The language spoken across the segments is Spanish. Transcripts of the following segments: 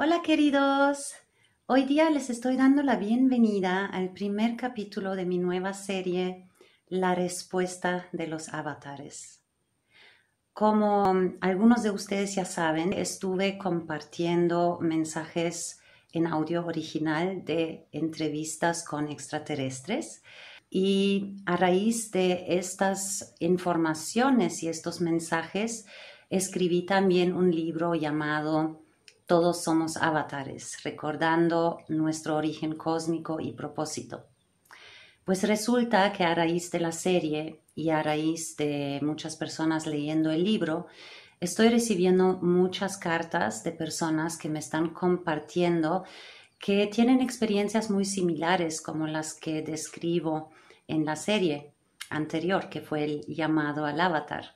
Hola queridos, hoy día les estoy dando la bienvenida al primer capítulo de mi nueva serie La respuesta de los avatares. Como algunos de ustedes ya saben, estuve compartiendo mensajes en audio original de entrevistas con extraterrestres y a raíz de estas informaciones y estos mensajes escribí también un libro llamado todos somos avatares, recordando nuestro origen cósmico y propósito. Pues resulta que a raíz de la serie y a raíz de muchas personas leyendo el libro, estoy recibiendo muchas cartas de personas que me están compartiendo que tienen experiencias muy similares como las que describo en la serie anterior, que fue el llamado al avatar.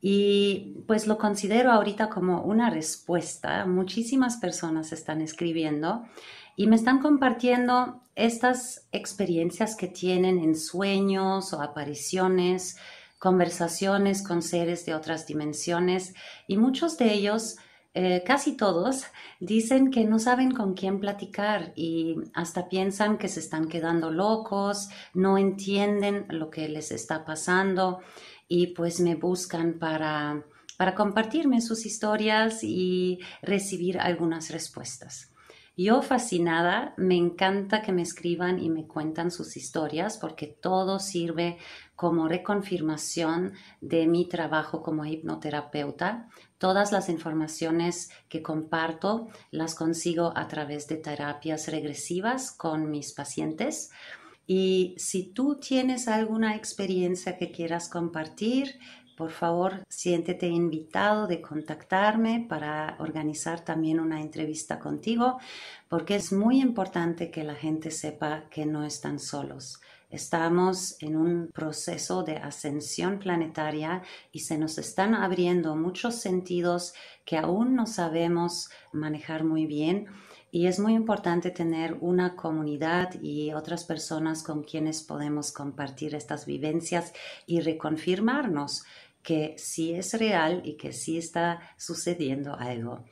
Y pues lo considero ahorita como una respuesta. Muchísimas personas están escribiendo y me están compartiendo estas experiencias que tienen en sueños o apariciones, conversaciones con seres de otras dimensiones y muchos de ellos, eh, casi todos, dicen que no saben con quién platicar y hasta piensan que se están quedando locos, no entienden lo que les está pasando y pues me buscan para, para compartirme sus historias y recibir algunas respuestas. Yo fascinada, me encanta que me escriban y me cuentan sus historias porque todo sirve como reconfirmación de mi trabajo como hipnoterapeuta. Todas las informaciones que comparto las consigo a través de terapias regresivas con mis pacientes y si tú tienes alguna experiencia que quieras compartir, por favor, siéntete invitado de contactarme para organizar también una entrevista contigo, porque es muy importante que la gente sepa que no están solos. Estamos en un proceso de ascensión planetaria y se nos están abriendo muchos sentidos que aún no sabemos manejar muy bien y es muy importante tener una comunidad y otras personas con quienes podemos compartir estas vivencias y reconfirmarnos que sí es real y que sí está sucediendo algo.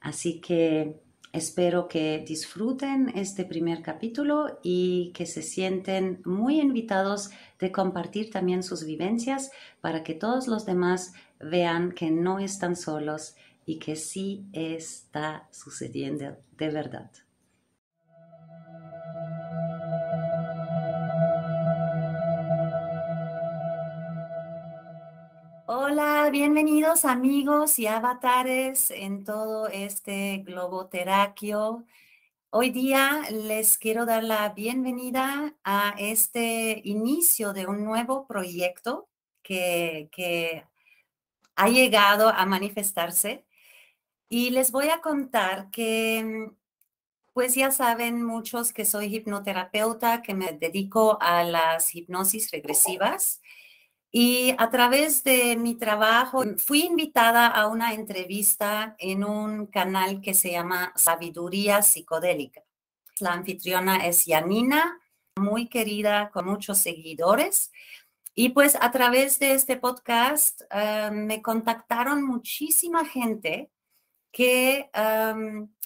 Así que espero que disfruten este primer capítulo y que se sienten muy invitados de compartir también sus vivencias para que todos los demás vean que no están solos y que sí está sucediendo de verdad. Hola, bienvenidos amigos y avatares en todo este globo terráqueo. Hoy día les quiero dar la bienvenida a este inicio de un nuevo proyecto que, que ha llegado a manifestarse y les voy a contar que, mm, pues ya saben muchos que soy hipnoterapeuta, que me dedico a las hipnosis regresivas. Y a través de mi trabajo fui invitada a una entrevista en un canal que se llama Sabiduría Psicodélica. La anfitriona es Yanina, muy querida, con muchos seguidores. Y pues a través de este podcast eh, me contactaron muchísima gente que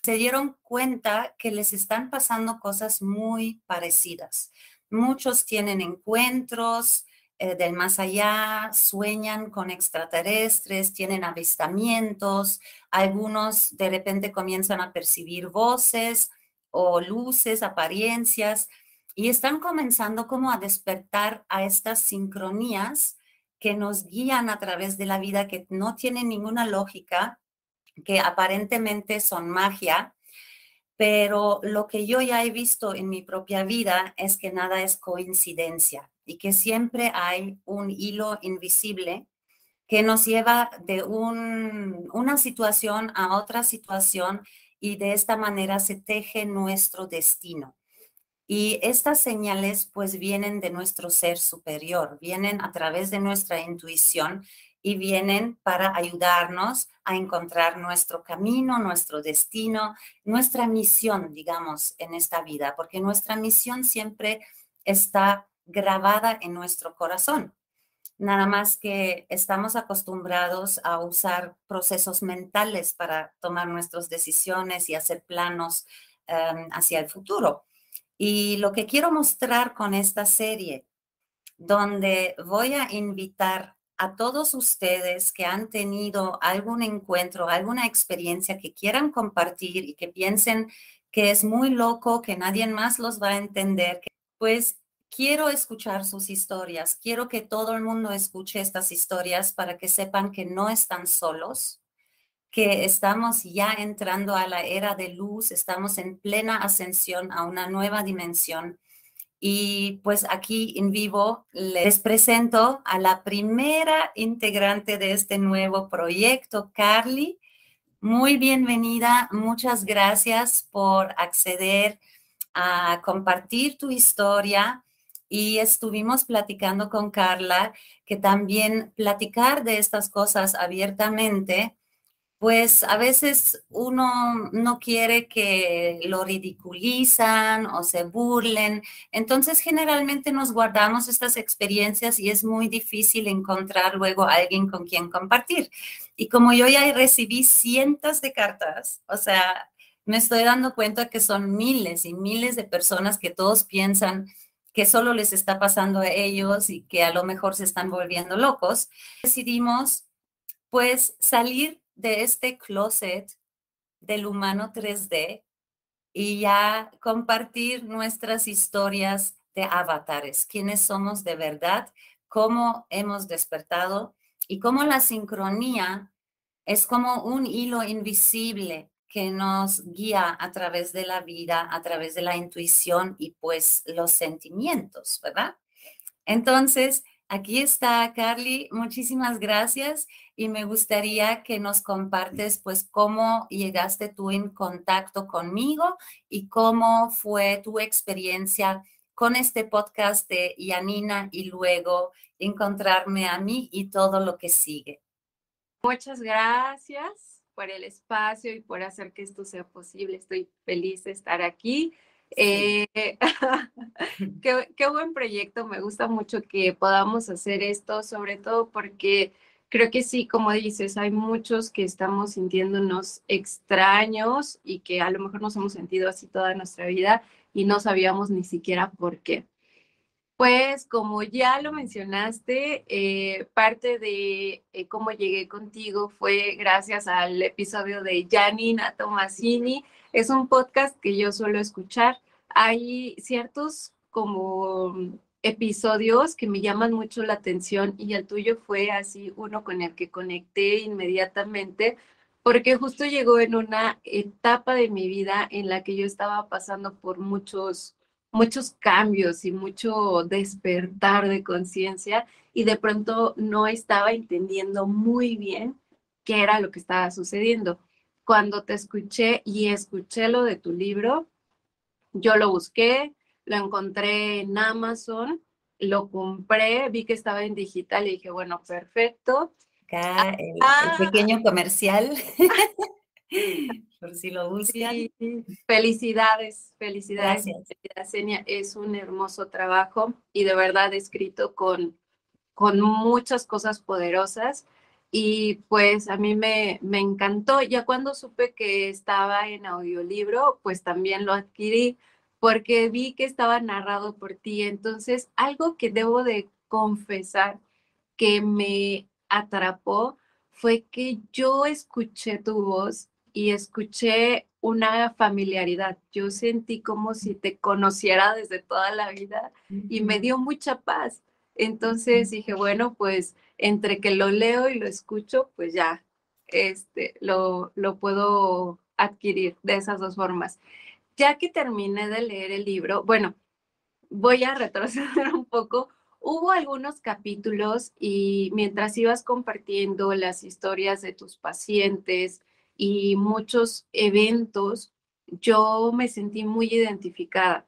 se dieron cuenta que les están pasando cosas muy parecidas. Muchos tienen encuentros eh, del más allá, sueñan con extraterrestres, tienen avistamientos, algunos de repente comienzan a percibir voces o luces, apariencias, y están comenzando como a despertar a estas sincronías que nos guían a través de la vida, que no tienen ninguna lógica, que aparentemente son magia, pero lo que yo ya he visto en mi propia vida es que nada es coincidencia y que siempre hay un hilo invisible que nos lleva de una situación a otra situación y de esta manera se teje nuestro destino. Y estas señales pues vienen de nuestro ser superior, vienen a través de nuestra intuición y vienen para ayudarnos a encontrar nuestro camino, nuestro destino, nuestra misión, digamos, en esta vida, porque nuestra misión siempre está grabada en nuestro corazón. nada más que estamos acostumbrados a usar procesos mentales para tomar nuestras decisiones y hacer planos em, hacia el futuro. Y lo que quiero mostrar con esta serie, donde voy a invitar a todos ustedes que han tenido algún encuentro, alguna experiencia que quieran compartir y que piensen que es muy loco, que nadie más los va a entender, pues quiero escuchar sus historias, quiero que todo el mundo escuche estas historias para que sepan que no están solos, que estamos ya entrando a la era de luz, estamos en plena ascensión a una nueva dimensión. Y pues aquí en vivo les presento a la primera integrante de este nuevo proyecto, Carly. Muy bienvenida, muchas gracias por acceder a compartir tu historia y estuvimos platicando con Carla que también platicar de estas cosas abiertamente, pues a veces uno no quiere que lo ridiculizan o se burlen. Entonces generalmente nos guardamos estas experiencias y es muy difícil encontrar luego a alguien con quien compartir. Y como yo ya recibí cientos de cartas, o sea, me estoy dando cuenta que son miles y miles de personas que todos piensan que solo les está pasando a ellos y que a lo mejor se están volviendo locos, decidimos pues salir de este closet del humano 3D y ya compartir nuestras historias de avatares, quiénes somos de verdad, cómo hemos despertado y cómo la sincronía es como un hilo invisible que nos guía a través de la vida, a través de la intuición y pues los sentimientos, ¿verdad? Entonces, aquí está Carly, muchísimas gracias y me gustaría que nos compartes pues cómo llegaste tú en contacto conmigo y cómo fue tu experiencia con este podcast de Yanina y luego encontrarme a mí y todo lo que sigue. Muchas gracias por el espacio y por hacer que esto sea posible. Estoy feliz de estar aquí. Eh, qué, buen proyecto, me gusta mucho que podamos hacer esto, sobre todo porque creo que sí, como dices, hay muchos que estamos sintiéndonos extraños y que a lo mejor nos hemos sentido así toda nuestra vida y no sabíamos ni siquiera por qué. Pues como ya lo mencionaste, eh, parte de eh, cómo llegué contigo fue gracias al episodio de Janina Tomasini. Es un podcast que yo suelo escuchar. Hay ciertos como episodios que me llaman mucho la atención y el tuyo fue así uno con el que conecté inmediatamente porque justo llegó en una etapa de mi vida en la que yo estaba pasando por muchos muchos cambios y mucho despertar de conciencia y de pronto no estaba entendiendo muy bien qué era lo que estaba sucediendo. Cuando te escuché y escuché lo de tu libro, yo lo busqué, lo encontré en Amazon, lo compré, vi que estaba en digital y dije, bueno, perfecto. Acá el, ah. pequeño comercial. por si lo buscan. Felicidades, felicidades. Gracias. Es un hermoso trabajo y de verdad escrito con, con muchas cosas poderosas. Y pues a mí me, me encantó. Ya cuando supe que estaba en audiolibro, pues también lo adquirí porque vi que estaba narrado por ti. Entonces, algo que debo de confesar que me atrapó fue que yo escuché tu voz y escuché una familiaridad. Yo sentí como si te conociera desde toda la vida y me dio mucha paz. Entonces dije, bueno, pues entre que lo leo y lo escucho, pues ya este, lo, lo puedo adquirir de esas dos formas. Ya que terminé de leer el libro, bueno, voy a retroceder un poco. Hubo algunos capítulos y mientras ibas compartiendo las historias de tus pacientes, y muchos eventos, yo me sentí muy identificada.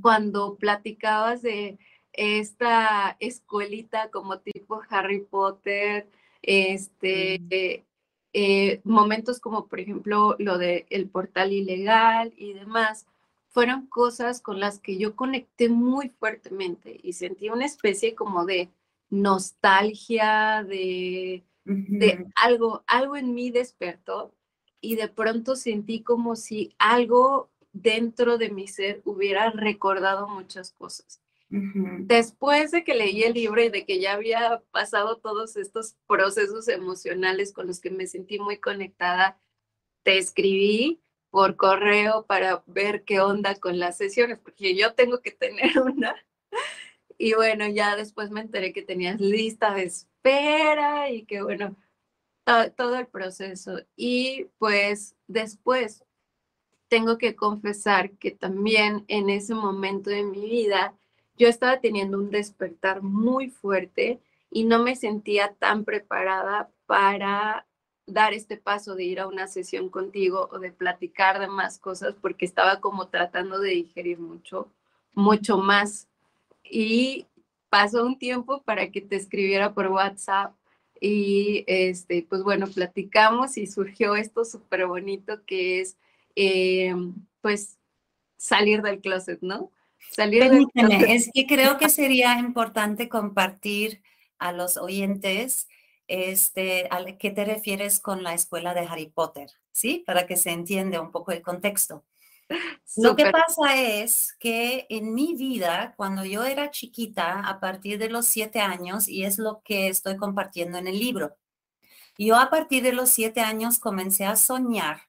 Cuando platicabas de esta escuelita como tipo Harry Potter, este, eh, momentos como por ejemplo lo de el portal ilegal y demás, fueron cosas con las que yo conecté muy fuertemente y sentí una especie como de, nostalgia, de, de algo, algo en mí despertó y de pronto sentí como si algo dentro de mi ser hubiera recordado muchas cosas. Después de que leí el libro y de que ya había pasado todos estos procesos emocionales con los que me sentí muy conectada, te escribí por correo para ver qué onda con las sesiones, porque yo tengo que tener una. Y bueno, ya después me enteré que tenías lista de espera y que bueno, todo el proceso. Y pues después tengo que confesar que también en ese momento de mi vida yo estaba teniendo un despertar muy fuerte y no me sentía tan preparada para dar este paso de ir a una sesión contigo o de platicar de más cosas porque estaba como tratando de digerir mucho, mucho más. Y pasó un tiempo para que te escribiera por WhatsApp y este, pues bueno, platicamos y surgió esto súper bonito que es eh, pues salir del closet, ¿no? Salir es que creo que sería importante compartir a los oyentes este, ¿a qué te refieres con la escuela de Harry Potter? ¿Sí? Para que se entienda un poco el contexto. Lo que pasa es que en mi vida, cuando yo era chiquita, a partir de los siete años, y es lo que estoy compartiendo en el libro, yo a partir de los siete años comencé a soñar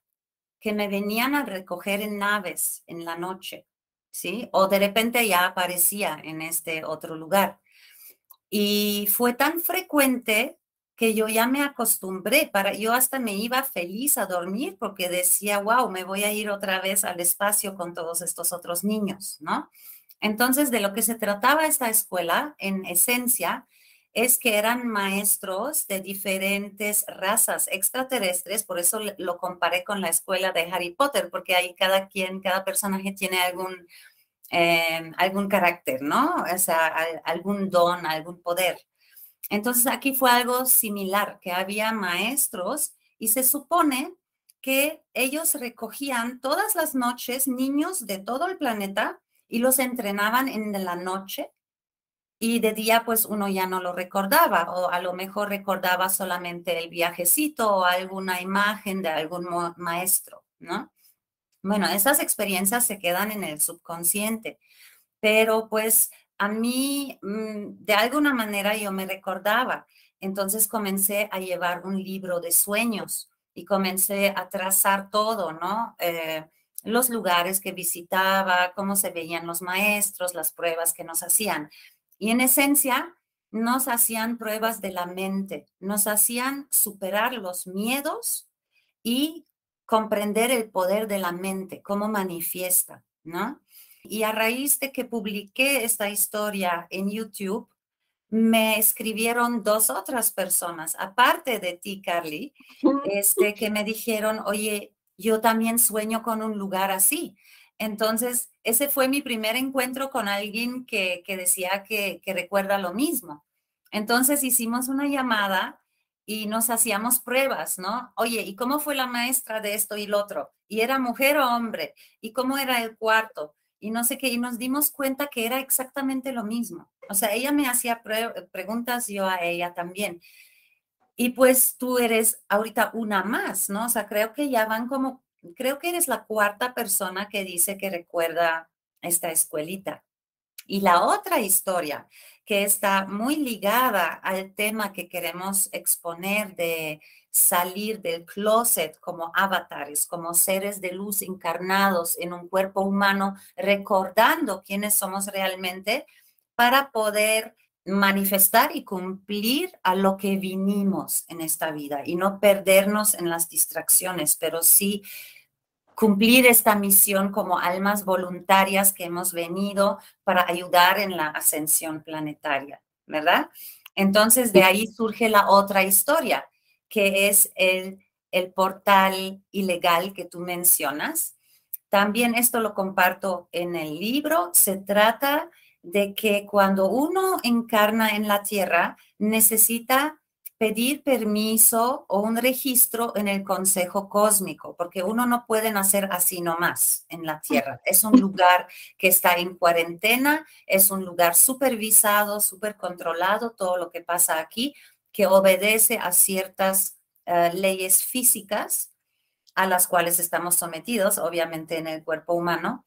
que me venían a recoger en naves en la noche, ¿sí? O de repente ya aparecía en este otro lugar. Y fue tan frecuente que yo ya me acostumbré, para yo hasta me iba feliz a dormir porque decía, wow, me voy a ir otra vez al espacio con todos estos otros niños, ¿no? Entonces, de lo que se trataba esta escuela, en esencia, es que eran maestros de diferentes razas extraterrestres, por eso lo comparé con la escuela de Harry Potter, porque ahí cada quien, cada personaje tiene algún, eh, algún carácter, ¿no? O sea, algún don, algún poder. Entonces aquí fue algo similar, que había maestros y se supone que ellos recogían todas las noches niños de todo el planeta y los entrenaban en la noche y de día pues uno ya no lo recordaba o a lo mejor recordaba solamente el viajecito o alguna imagen de algún maestro, ¿no? Bueno, esas experiencias se quedan en el subconsciente, pero pues a mí, mm, de alguna manera yo me recordaba. Entonces comencé a llevar un libro de sueños y comencé a trazar todo, ¿no? Eh, los lugares que visitaba, cómo se veían los maestros, las pruebas que nos hacían. Y en esencia, nos hacían pruebas de la mente, nos hacían superar los miedos y comprender el poder de la mente, cómo manifiesta, ¿no? Y a raíz de que publiqué esta historia en YouTube, me escribieron dos otras personas, aparte de ti, Carly, este, que me dijeron, oye, yo también sueño con un lugar así. Entonces, ese fue mi primer encuentro con alguien que, decía que, que recuerda lo mismo. Entonces hicimos una llamada y nos hacíamos pruebas, ¿no? Oye, ¿y cómo fue la maestra de esto y lo otro? ¿Y era mujer o hombre? ¿Y cómo era el cuarto? y no sé qué, y nos dimos cuenta que era exactamente lo mismo. O sea, ella me hacía preguntas, yo a ella también. Y pues tú eres ahorita una más, ¿no? O sea, creo que ya van como, creo que eres la cuarta persona que dice que recuerda esta escuelita. Y la otra historia que está muy ligada al tema que queremos exponer de salir del closet como avatares, como seres de luz encarnados en un cuerpo humano, recordando quiénes somos realmente para poder manifestar y cumplir a lo que vinimos en esta vida y no perdernos en las distracciones, pero sí cumplir esta misión como almas voluntarias que hemos venido para ayudar en la ascensión planetaria, ¿verdad? Entonces de ahí surge la otra historia, que es el, el portal ilegal que tú mencionas. También esto lo comparto en el libro. Se trata de que cuando uno encarna en la tierra, necesita pedir permiso o un registro en el Consejo Cósmico, porque uno no puede nacer así nomás en la Tierra. Es un lugar que está en cuarentena, es un lugar supervisado, super controlado, todo lo que pasa aquí, que obedece a ciertas eh, leyes físicas a las cuales estamos sometidos, obviamente en el cuerpo humano.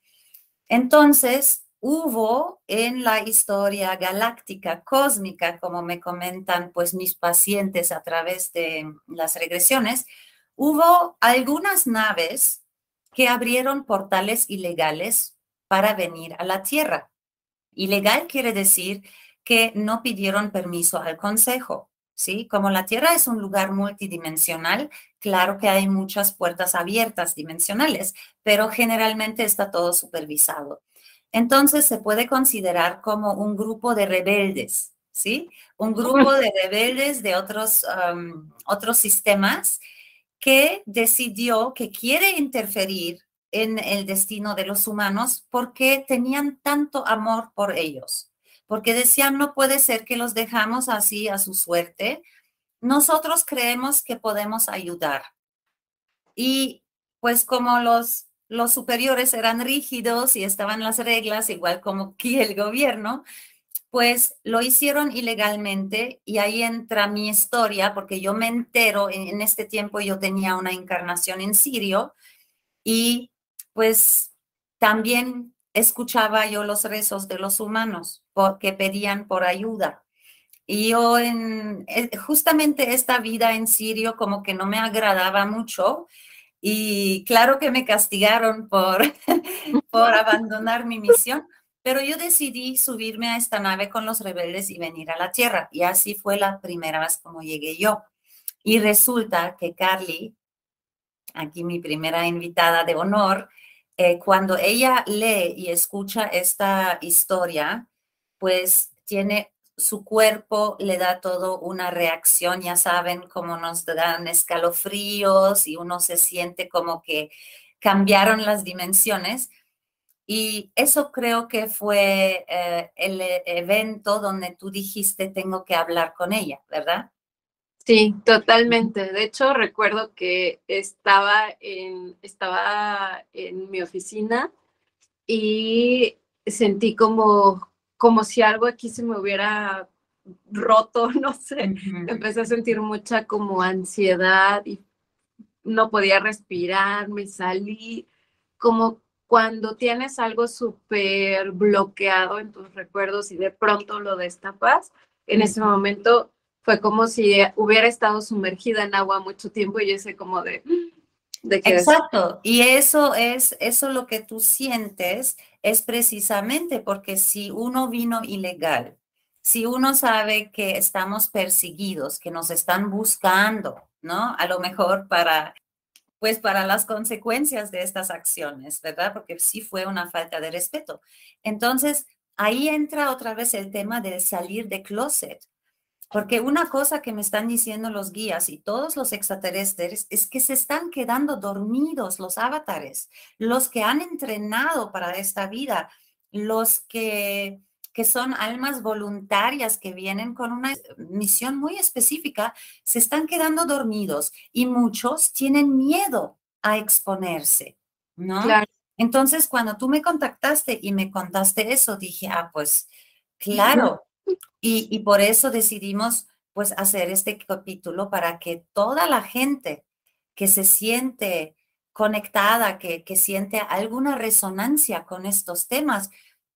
Entonces, hubo en la historia galáctica, cósmica, como me comentan pues mis pacientes a través de las regresiones, hubo algunas naves que abrieron portales ilegales para venir a la Tierra. Ilegal quiere decir que no pidieron permiso al Consejo. ¿sí? Como la Tierra es un lugar multidimensional, claro que hay muchas puertas abiertas dimensionales, pero generalmente está todo supervisado. Entonces se puede considerar como un grupo de rebeldes, ¿sí? Un grupo de rebeldes de otros, otros sistemas que decidió que quiere interferir en el destino de los humanos porque tenían tanto amor por ellos porque decían, no puede ser que los dejamos así a su suerte. Nosotros creemos que podemos ayudar. Y pues como los, los superiores eran rígidos y estaban las reglas, igual como aquí el gobierno, pues lo hicieron ilegalmente y ahí entra mi historia, porque yo me entero, en, en este tiempo yo tenía una encarnación en Sirio y pues también escuchaba yo los rezos de los humanos que pedían por ayuda. Y yo en eh, justamente esta vida en Sirio como que no me agradaba mucho y claro que me castigaron por, por abandonar mi misión, pero yo decidí subirme a esta nave con los rebeldes y venir a la Tierra. Y así fue la primera vez como llegué yo. Y resulta que Carly, aquí mi primera invitada de honor, eh, cuando ella lee y escucha esta historia, pues tiene su cuerpo, le da todo una reacción, ya saben cómo nos dan escalofríos y uno se siente como que cambiaron las dimensiones. Y eso creo que fue eh, el evento donde tú dijiste, tengo que hablar con ella, ¿verdad? Sí, totalmente. De hecho, recuerdo que estaba en, estaba en mi oficina y sentí como, como si algo aquí se me hubiera roto, no sé. Empecé a sentir mucha como ansiedad y no podía respirar, me salí. Como cuando tienes algo súper bloqueado en tus recuerdos y de pronto lo destapas, en ese momento fue como si hubiera estado sumergida en agua mucho tiempo y ese como de... Exacto, y eso es, eso lo que tú sientes es precisamente porque si uno vino ilegal, si uno sabe que estamos perseguidos, que nos están buscando, ¿no? A lo mejor para, pues para las consecuencias de estas acciones, ¿verdad? Porque sí fue una falta de respeto. Entonces, ahí entra otra vez el tema del salir de closet. Porque una cosa que me están diciendo los guías y todos los extraterrestres es que se están quedando dormidos los avatares, los que han entrenado para esta vida, los que, que son almas voluntarias que vienen con una misión muy específica, se están quedando dormidos y muchos tienen miedo a exponerse, ¿no? Entonces, cuando tú me contactaste y me contaste eso, dije, ah, pues claro, y, por eso decidimos pues hacer este capítulo para que toda la gente que se siente conectada, que, que siente alguna resonancia con estos temas,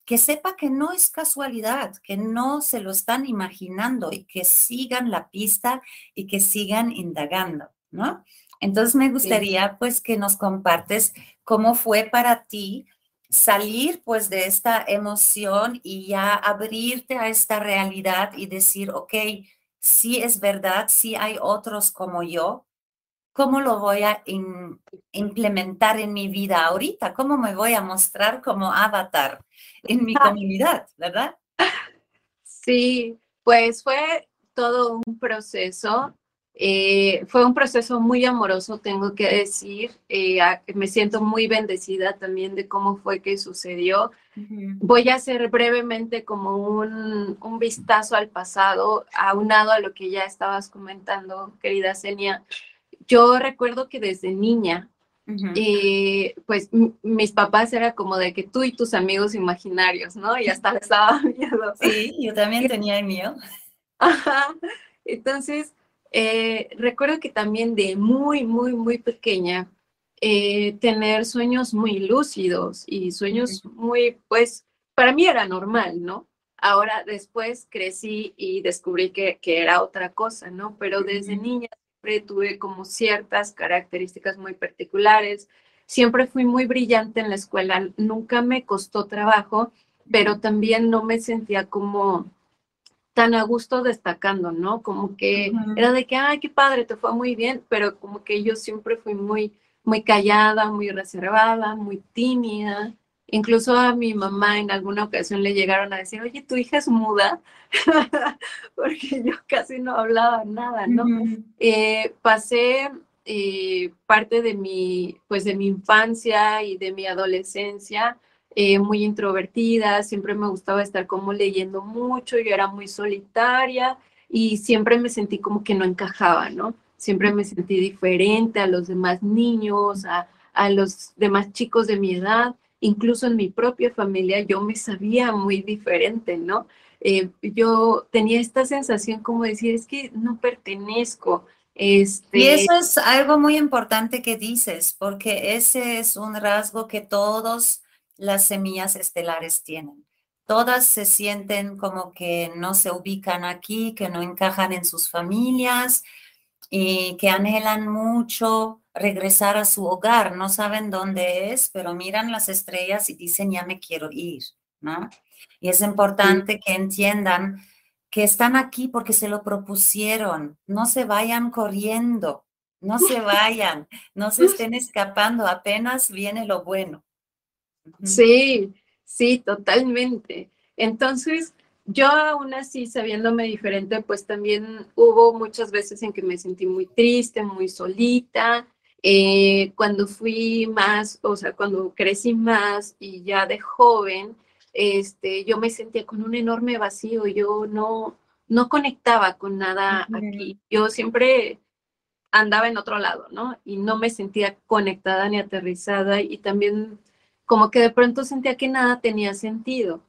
que sepa que no es casualidad, que no se lo están imaginando y que sigan la pista y que sigan indagando, ¿no? Entonces me gustaría pues que nos compartes cómo fue para ti salir pues de esta emoción y ya abrirte a esta realidad y decir, ok, sí es verdad, sí hay otros como yo, ¿cómo lo voy a implementar en mi vida ahorita? ¿Cómo me voy a mostrar como avatar en mi comunidad, verdad? Sí, pues fue todo un proceso Eh, fue un proceso muy amoroso, tengo que decir. Eh, me siento muy bendecida también de cómo fue que sucedió. Voy a hacer brevemente como un, un, vistazo al pasado, aunado a lo que ya estabas comentando, querida Senia. Yo recuerdo que desde niña, eh, pues mis papás era como de que tú y tus amigos imaginarios, ¿no? Y hasta les daba miedo. Sí, yo también tenía el mío. Ajá. Entonces, eh, recuerdo que también de muy, muy, muy pequeña, eh, tener sueños muy lúcidos y sueños muy, pues, para mí era normal, ¿no? Ahora después crecí y descubrí que, que era otra cosa, ¿no? Pero desde niña siempre tuve como ciertas características muy particulares. Siempre fui muy brillante en la escuela, nunca me costó trabajo, pero también no me sentía como tan a gusto destacando, ¿no? Como que era de que, ay, qué padre, te fue muy bien, pero como que yo siempre fui muy, muy callada, muy reservada, muy tímida. Incluso a mi mamá en alguna ocasión le llegaron a decir, oye, tu hija es muda, porque yo casi no hablaba nada, ¿no? Eh, pasé eh, parte de mi, pues de mi infancia y de mi adolescencia eh, muy introvertida, siempre me gustaba estar como leyendo mucho, yo era muy solitaria y siempre me sentí como que no encajaba, ¿no? Siempre me sentí diferente a los demás niños, a, a los demás chicos de mi edad, incluso en mi propia familia yo me sabía muy diferente, ¿no? Eh, yo tenía esta sensación como decir, es que no pertenezco. Este... Y eso es algo muy importante que dices, porque ese es un rasgo que todos las semillas estelares tienen. Todas se sienten como que no se ubican aquí, que no encajan en sus familias y que anhelan mucho regresar a su hogar. No saben dónde es, pero miran las estrellas y dicen, ya me quiero ir, ¿no? Y es importante que entiendan que están aquí porque se lo propusieron. No se vayan corriendo, no se vayan, no se estén escapando, apenas viene lo bueno. Sí, sí, totalmente. Entonces, yo aún así, sabiéndome diferente, pues también hubo muchas veces en que me sentí muy triste, muy solita. Eh, cuando fui más, o sea, cuando crecí más y ya de joven, este, yo me sentía con un enorme vacío, yo no, no conectaba con nada aquí. Yo siempre andaba en otro lado, ¿no? Y no me sentía conectada ni aterrizada y también como que de pronto sentía que nada tenía sentido.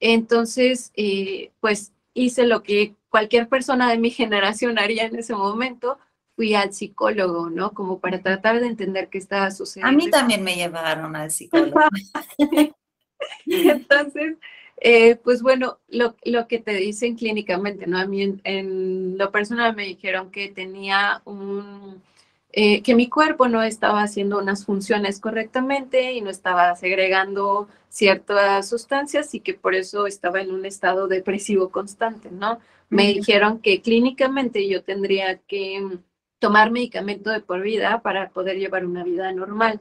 Entonces, eh, pues hice lo que cualquier persona de mi generación haría en ese momento, fui al psicólogo, ¿no? Como para tratar de entender qué estaba sucediendo. A mí también me llevaron al psicólogo. Entonces, eh, pues bueno, lo, lo, que te dicen clínicamente, ¿no? A mí en lo personal me dijeron que tenía un eh, que mi cuerpo no estaba haciendo unas funciones correctamente y no estaba segregando ciertas sustancias y que por eso estaba en un estado depresivo constante, ¿no? Me dijeron que clínicamente yo tendría que tomar medicamento de por vida para poder llevar una vida normal,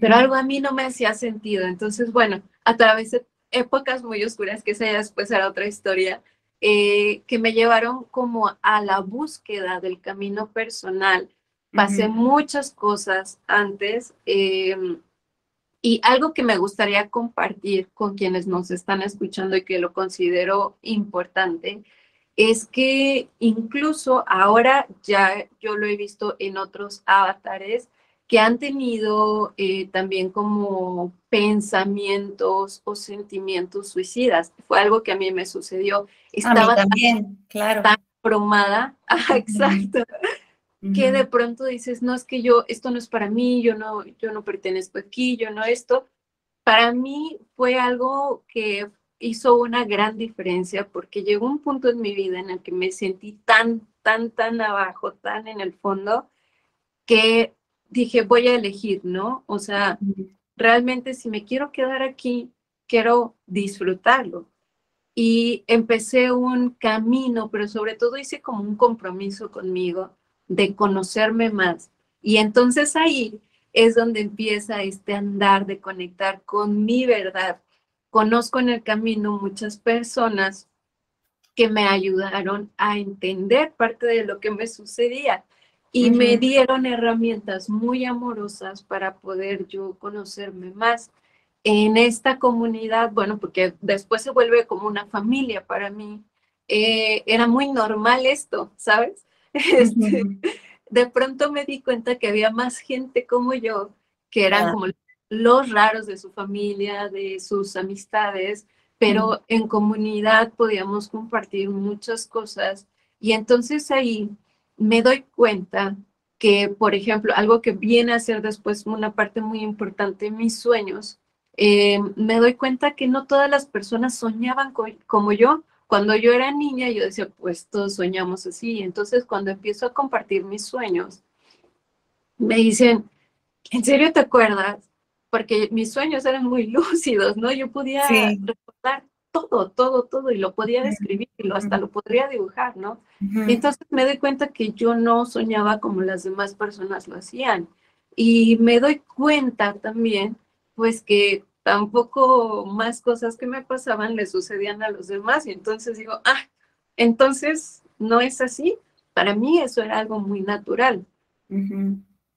pero algo a mí no me hacía sentido. Entonces, bueno, a través de épocas muy oscuras, que esa ya después era otra historia, eh, que me llevaron como a la búsqueda del camino personal, pasé muchas cosas antes em, y algo que me gustaría compartir con quienes nos están escuchando y que lo considero importante es que incluso ahora ya yo lo he visto en otros avatares que han tenido eh, también como pensamientos o sentimientos suicidas. Fue algo que a mí me sucedió. Estaba también, tan, claro. tan bromada. exacto que de pronto dices, no, es que yo, esto no es para mí, yo no, yo no pertenezco aquí, yo no esto. Para mí fue algo que hizo una gran diferencia porque llegó un punto en mi vida en el que me sentí tan, tan, tan abajo, tan en el fondo, que dije, voy a elegir, ¿no? O sea, realmente si me quiero quedar aquí, quiero disfrutarlo. Y empecé un camino, pero sobre todo hice como un compromiso conmigo de conocerme más. Y entonces ahí es donde empieza este andar de conectar con mi verdad. Conozco en el camino muchas personas que me ayudaron a entender parte de lo que me sucedía y me dieron herramientas muy amorosas para poder yo conocerme más en esta comunidad, bueno, porque después se vuelve como una familia para mí. Eh, era muy normal esto, ¿sabes? Este, de pronto me di cuenta que había más gente como yo, que eran como los raros de su familia, de sus amistades, pero en comunidad podíamos compartir muchas cosas. Y entonces ahí me doy cuenta que, por ejemplo, algo que viene a ser después una parte muy importante en mis sueños, eh, me doy cuenta que no todas las personas soñaban como yo. Cuando yo era niña, yo decía, pues todos soñamos así. Entonces, cuando empiezo a compartir mis sueños, me dicen, ¿en serio te acuerdas? porque mis sueños eran muy lúcidos, ¿no? Yo podía recordar todo, todo, todo y lo podía describir y lo, hasta lo podría dibujar, ¿no? Entonces me doy cuenta que yo no soñaba como las demás personas lo hacían. Y me doy cuenta también, pues que tampoco más cosas que me pasaban le sucedían a los demás. Y entonces digo, ah, entonces no es así. Para mí eso era algo muy natural.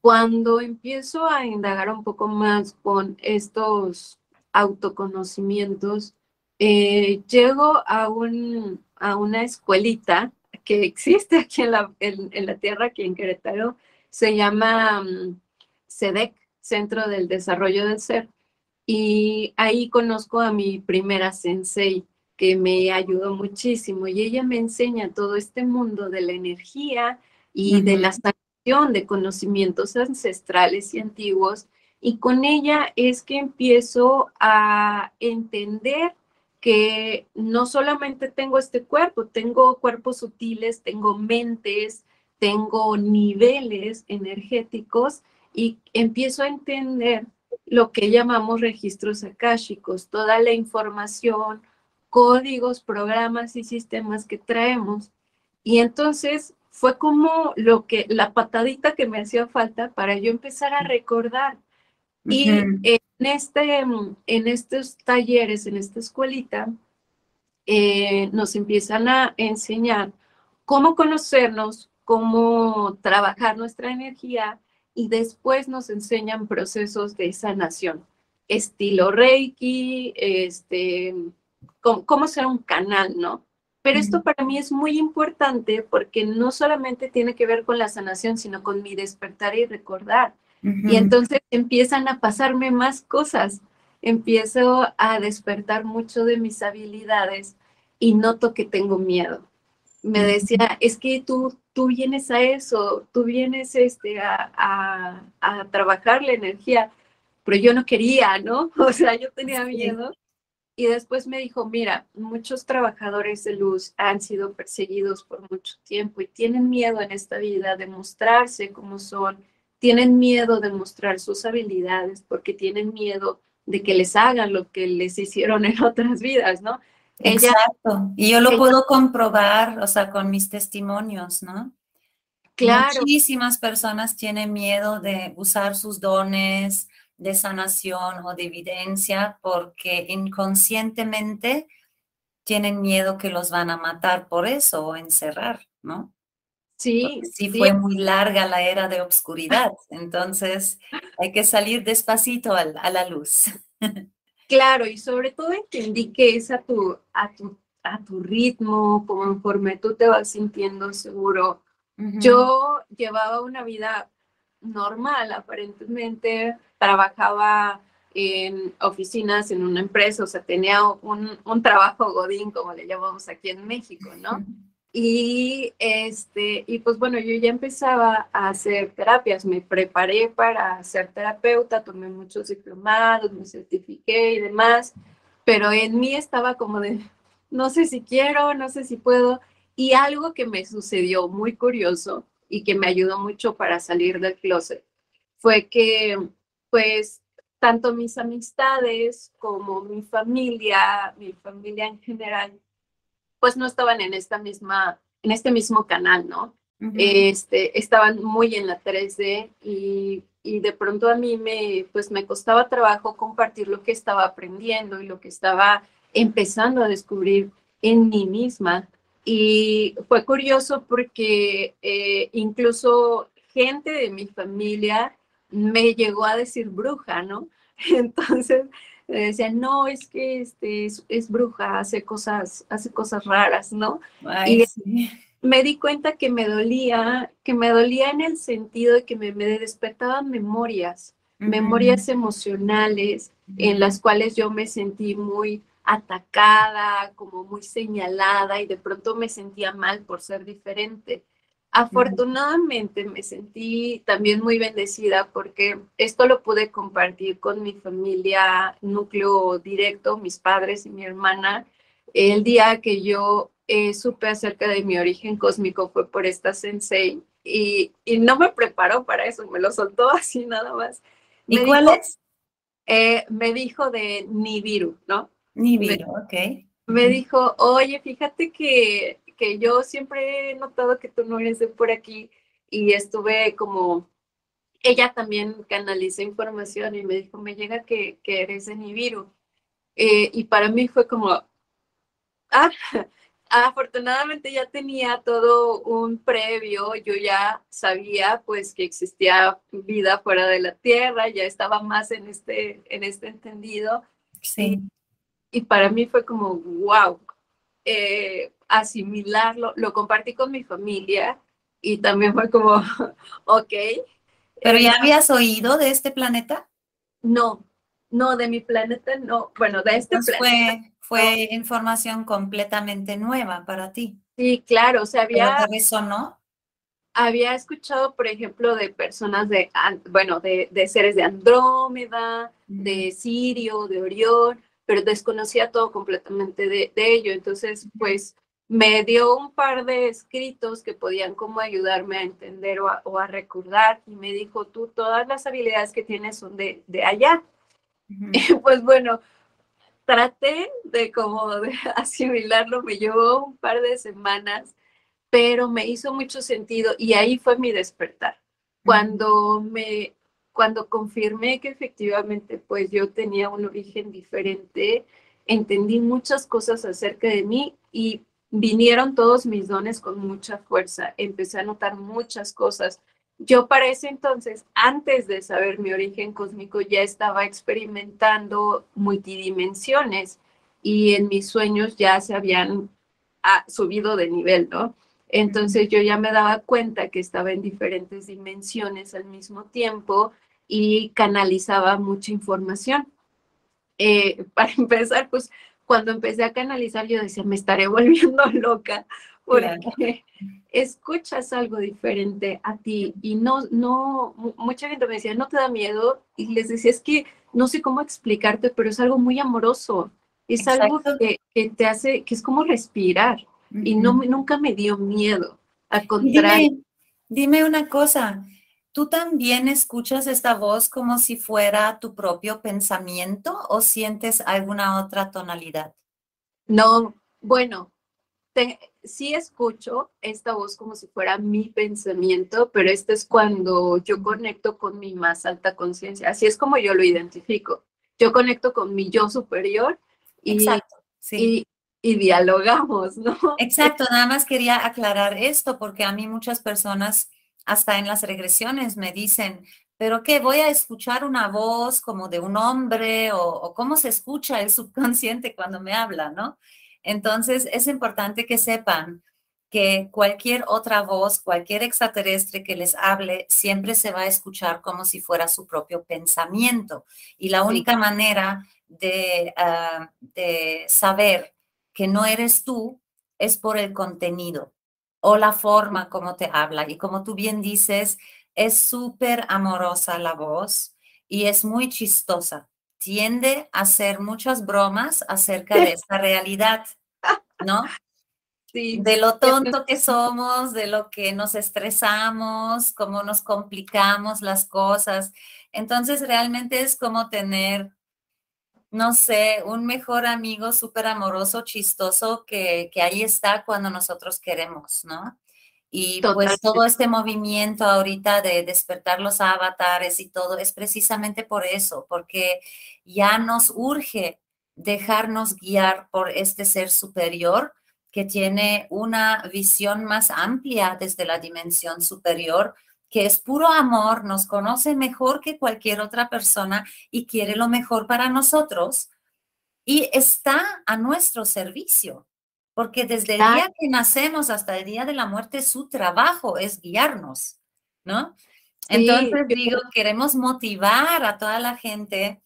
Cuando empiezo a indagar un poco más con estos autoconocimientos, eh, llego a, un, a una escuelita que existe aquí en la, en, la tierra, aquí en Querétaro, se llama SEDEC, mm, Centro del Desarrollo del Ser, y ahí conozco a mi primera sensei, que me ayudó muchísimo, y ella me enseña todo este mundo de la energía y de la de conocimientos ancestrales y antiguos y con ella es que empiezo a entender que no solamente tengo este cuerpo, tengo cuerpos sutiles, tengo mentes, tengo niveles energéticos y empiezo a entender lo que llamamos registros akáshicos, toda la información, códigos, programas y sistemas que traemos. Y entonces fue como lo que, la patadita que me hacía falta para yo empezar a recordar. Y en, este, en estos talleres, en esta escuelita, eh, nos empiezan a enseñar cómo conocernos, cómo trabajar nuestra energía y después nos enseñan procesos de sanación, estilo Reiki, este, cómo, cómo ser un canal, ¿no? Pero esto para mí es muy importante porque no solamente tiene que ver con la sanación, sino con mi despertar y recordar. Y entonces empiezan a pasarme más cosas. Empiezo a despertar mucho de mis habilidades y noto que tengo miedo. Me decía, es que tú, tú vienes a eso, tú vienes este, a, a trabajar la energía, pero yo no quería, ¿no? O sea, yo tenía miedo y después me dijo, mira, muchos trabajadores de luz han sido perseguidos por mucho tiempo y tienen miedo en esta vida de mostrarse como son, tienen miedo de mostrar sus habilidades porque tienen miedo de que les hagan lo que les hicieron en otras vidas, ¿no? Exacto. Y yo lo puedo comprobar, o sea, con mis testimonios, ¿no? Claro. Muchísimas personas tienen miedo de usar sus dones, de sanación o de evidencia porque inconscientemente tienen miedo que los van a matar por eso o encerrar, ¿no? Sí. sí, fue muy larga la era de obscuridad, entonces hay que salir despacito a, la luz. Claro, y sobre todo entendí que es a tu, a tu, a tu ritmo, conforme tú te vas sintiendo seguro. Yo llevaba una vida normal, aparentemente, trabajaba en oficinas en una empresa, o sea, tenía un, un, trabajo godín, como le llamamos aquí en México, ¿no? Y, este, y pues bueno, yo ya empezaba a hacer terapias, me preparé para ser terapeuta, tomé muchos diplomados, me certifiqué y demás, pero en mí estaba como de, no sé si quiero, no sé si puedo, y algo que me sucedió muy curioso y que me ayudó mucho para salir del closet fue que pues tanto mis amistades como mi familia, mi familia en general, pues no estaban en esta misma, en este mismo canal, ¿no? este, estaban muy en la 3D y, y, de pronto a mí me, pues me costaba trabajo compartir lo que estaba aprendiendo y lo que estaba empezando a descubrir en mí misma. Y fue curioso porque eh, incluso gente de mi familia me llegó a decir bruja, ¿no? Entonces decían, no, es que este, es, bruja, hace cosas, hace cosas raras, ¿no? y me di cuenta que me dolía, que me dolía en el sentido de que me, me despertaban memorias, memorias emocionales en las cuales yo me sentí muy atacada, como muy señalada y de pronto me sentía mal por ser diferente. Afortunadamente me sentí también muy bendecida porque esto lo pude compartir con mi familia núcleo directo, mis padres y mi hermana. El día que yo eh, supe acerca de mi origen cósmico fue por esta sensei y, y, no me preparó para eso, me lo soltó así nada más. ¿Y cuál es? Eh, me dijo de Nibiru, ¿no? Nibiru, ok. Me dijo, oye, fíjate que que yo siempre he notado que tú no eres de por aquí y estuve como, ella también canalizó información y me dijo, me llega que, que eres de Nibiru. Eh, y para mí fue como, ah, afortunadamente ya tenía todo un previo, yo ya sabía pues que existía vida fuera de la Tierra, ya estaba más en este, en este entendido. Sí. Y, para mí fue como, wow, eh, asimilarlo, lo compartí con mi familia y también fue como, ok. ¿Pero ya eh, habías oído de este planeta? No, no, de mi planeta no. Bueno, de este planeta. Fue, fue información completamente nueva para ti. Sí, claro, o sea, había... eso no? Había escuchado, por ejemplo, de personas de, bueno, de, de seres de Andrómeda, de Sirio, de Orión, pero desconocía todo completamente de, de ello. Entonces, pues me dio un par de escritos que podían como ayudarme a entender o a, recordar y me dijo, tú todas las habilidades que tienes son de, de allá. Y pues bueno, traté de como de asimilarlo, me llevó un par de semanas, pero me hizo mucho sentido y ahí fue mi despertar. Cuando me, cuando confirmé que efectivamente pues yo tenía un origen diferente, entendí muchas cosas acerca de mí y vinieron todos mis dones con mucha fuerza, empecé a notar muchas cosas. Yo para ese entonces, antes de saber mi origen cósmico, ya estaba experimentando multidimensiones y en mis sueños ya se habían ah, subido de nivel, ¿no? Entonces yo ya me daba cuenta que estaba en diferentes dimensiones al mismo tiempo y canalizaba mucha información. Eh, para empezar, pues cuando empecé a canalizar, yo decía, me estaré volviendo loca porque escuchas algo diferente a ti y no, no, mucha gente me decía, no te da miedo y les decía, es que no sé cómo explicarte, pero es algo muy amoroso, es algo que, que, te hace, que es como respirar y no, nunca me dio miedo, al contrario. Dime, dime una cosa, ¿Tú también escuchas esta voz como si fuera tu propio pensamiento o sientes alguna otra tonalidad? No, bueno, sí escucho esta voz como si fuera mi pensamiento, pero esto es cuando yo conecto con mi más alta conciencia. Así es como yo lo identifico. Yo conecto con mi yo superior y, y, y dialogamos, ¿no? Exacto, nada más quería aclarar esto porque a mí muchas personas hasta en las regresiones me dicen, pero qué, voy a escuchar una voz como de un hombre o, cómo se escucha el subconsciente cuando me habla, ¿no? Entonces es importante que sepan que cualquier otra voz, cualquier extraterrestre que les hable, siempre se va a escuchar como si fuera su propio pensamiento. Y la única manera de, ah, de saber que no eres tú es por el contenido o la forma como te habla. Y como tú bien dices, es súper amorosa la voz y es muy chistosa. Tiende a hacer muchas bromas acerca de esta realidad, ¿no? Sí. De lo tonto que somos, de lo que nos estresamos, cómo nos complicamos las cosas. Entonces, realmente es como tener no sé, un mejor amigo súper amoroso, chistoso, que, que, ahí está cuando nosotros queremos, ¿no? Y pues todo este movimiento ahorita de despertar los avatares y todo es precisamente por eso, porque ya nos urge dejarnos guiar por este ser superior que tiene una visión más amplia desde la dimensión superior, que es puro amor, nos conoce mejor que cualquier otra persona y quiere lo mejor para nosotros y está a nuestro servicio. Porque desde el día que nacemos hasta el día de la muerte, su trabajo es guiarnos, ¿no? Entonces digo, queremos motivar a toda la gente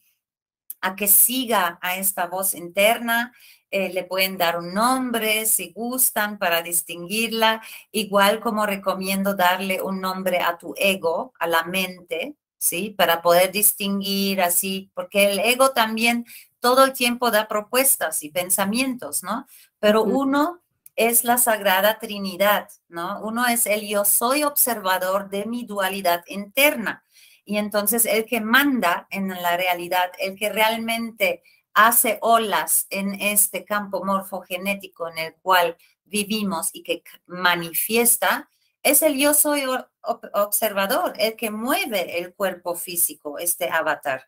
a que siga a esta voz interna. Eh, le pueden dar un nombre si gustan para distinguirla, igual como recomiendo darle un nombre a tu ego, a la mente, ¿sí? Para poder distinguir así, porque el ego también todo el tiempo da propuestas y pensamientos, ¿no? Pero uno es la Sagrada Trinidad, ¿no? Uno es el yo soy observador de mi dualidad interna. Y entonces el que manda en la realidad, el que realmente hace olas en este campo morfogenético en el cual vivimos y que manifiesta, es el yo soy observador, el que mueve el cuerpo físico, este avatar.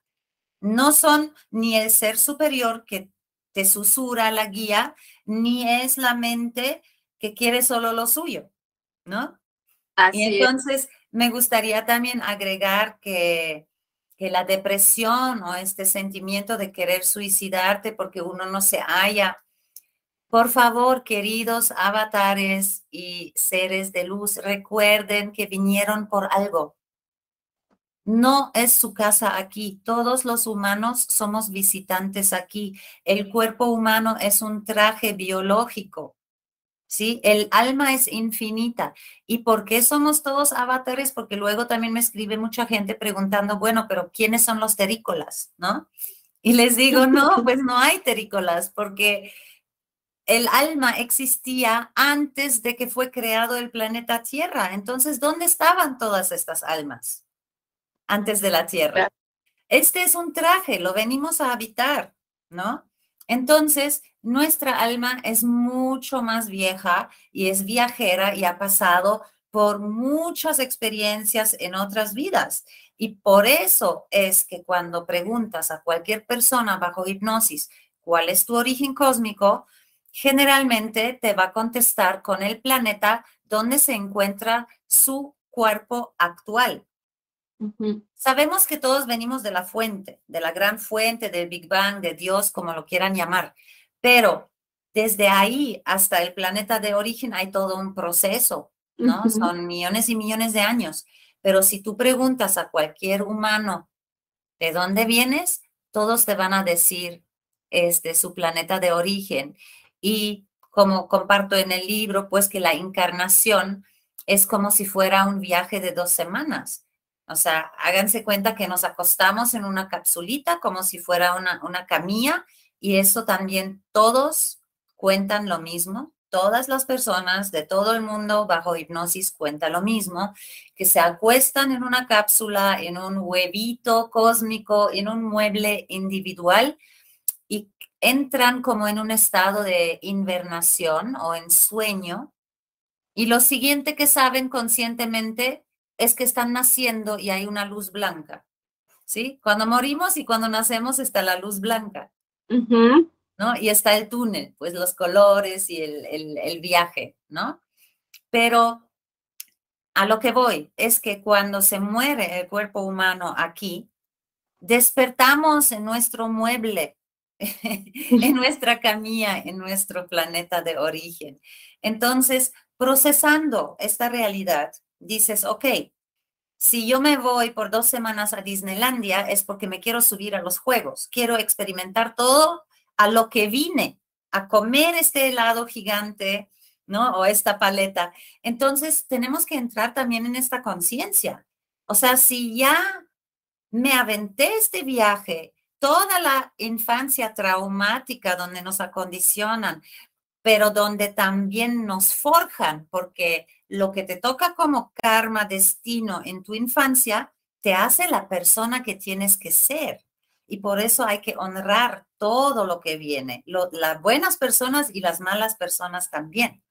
No son ni el ser superior que te susurra la guía, ni es la mente que quiere solo lo suyo, ¿no? Así y entonces me gustaría también agregar que, que la depresión o este sentimiento de querer suicidarte porque uno no se halla, por favor, queridos avatares y seres de luz, recuerden que vinieron por algo. No es su casa aquí. Todos los humanos somos visitantes aquí. El cuerpo humano es un traje biológico. ¿Sí? El alma es infinita. ¿Y por qué somos todos avatares? Porque luego también me escribe mucha gente preguntando, bueno, pero ¿quiénes son los terrícolas? ¿No? Y les digo, no, pues no hay terrícolas, porque el alma existía antes de que fue creado el planeta Tierra. Entonces, ¿dónde estaban todas estas almas? antes de la tierra. Este es un traje, lo venimos a habitar, ¿no? Entonces, nuestra alma es mucho más vieja y es viajera y ha pasado por muchas experiencias en otras vidas. Y por eso es que cuando preguntas a cualquier persona bajo hipnosis cuál es tu origen cósmico, generalmente te va a contestar con el planeta donde se encuentra su cuerpo actual. Sabemos que todos venimos de la fuente, de la gran fuente, del Big Bang, de Dios, como lo quieran llamar, pero desde ahí hasta el planeta de origen hay todo un proceso, ¿no? Son millones y millones de años. Pero si tú preguntas a cualquier humano de dónde vienes, todos te van a decir este su planeta de origen. Y como comparto en el libro, pues que la encarnación es como si fuera un viaje de dos semanas. O sea, háganse cuenta que nos acostamos en una capsulita como si fuera una, una camilla y eso también todos cuentan lo mismo. Todas las personas de todo el mundo bajo hipnosis cuentan lo mismo, que se acuestan en una cápsula, en un huevito cósmico, en un mueble individual y entran como en un estado de invernación o en sueño. Y lo siguiente que saben conscientemente es que están naciendo y hay una luz blanca. ¿Sí? Cuando morimos y cuando nacemos está la luz blanca. ¿No? Y está el túnel, pues los colores y el, el viaje, ¿no? Pero a lo que voy es que cuando se muere el cuerpo humano aquí, despertamos en nuestro mueble, en nuestra camilla, en nuestro planeta de origen. Entonces, procesando esta realidad, dices, ok, si yo me voy por dos semanas a Disneylandia es porque me quiero subir a los juegos, quiero experimentar todo a lo que vine, a comer este helado gigante, ¿no? O esta paleta. Entonces, tenemos que entrar también en esta conciencia. O sea, si ya me aventé este viaje, toda la infancia traumática donde nos acondicionan, pero donde también nos forjan, porque lo que te toca como karma, destino en tu infancia, te hace la persona que tienes que ser. Y por eso hay que honrar todo lo que viene, las buenas personas y las malas personas también,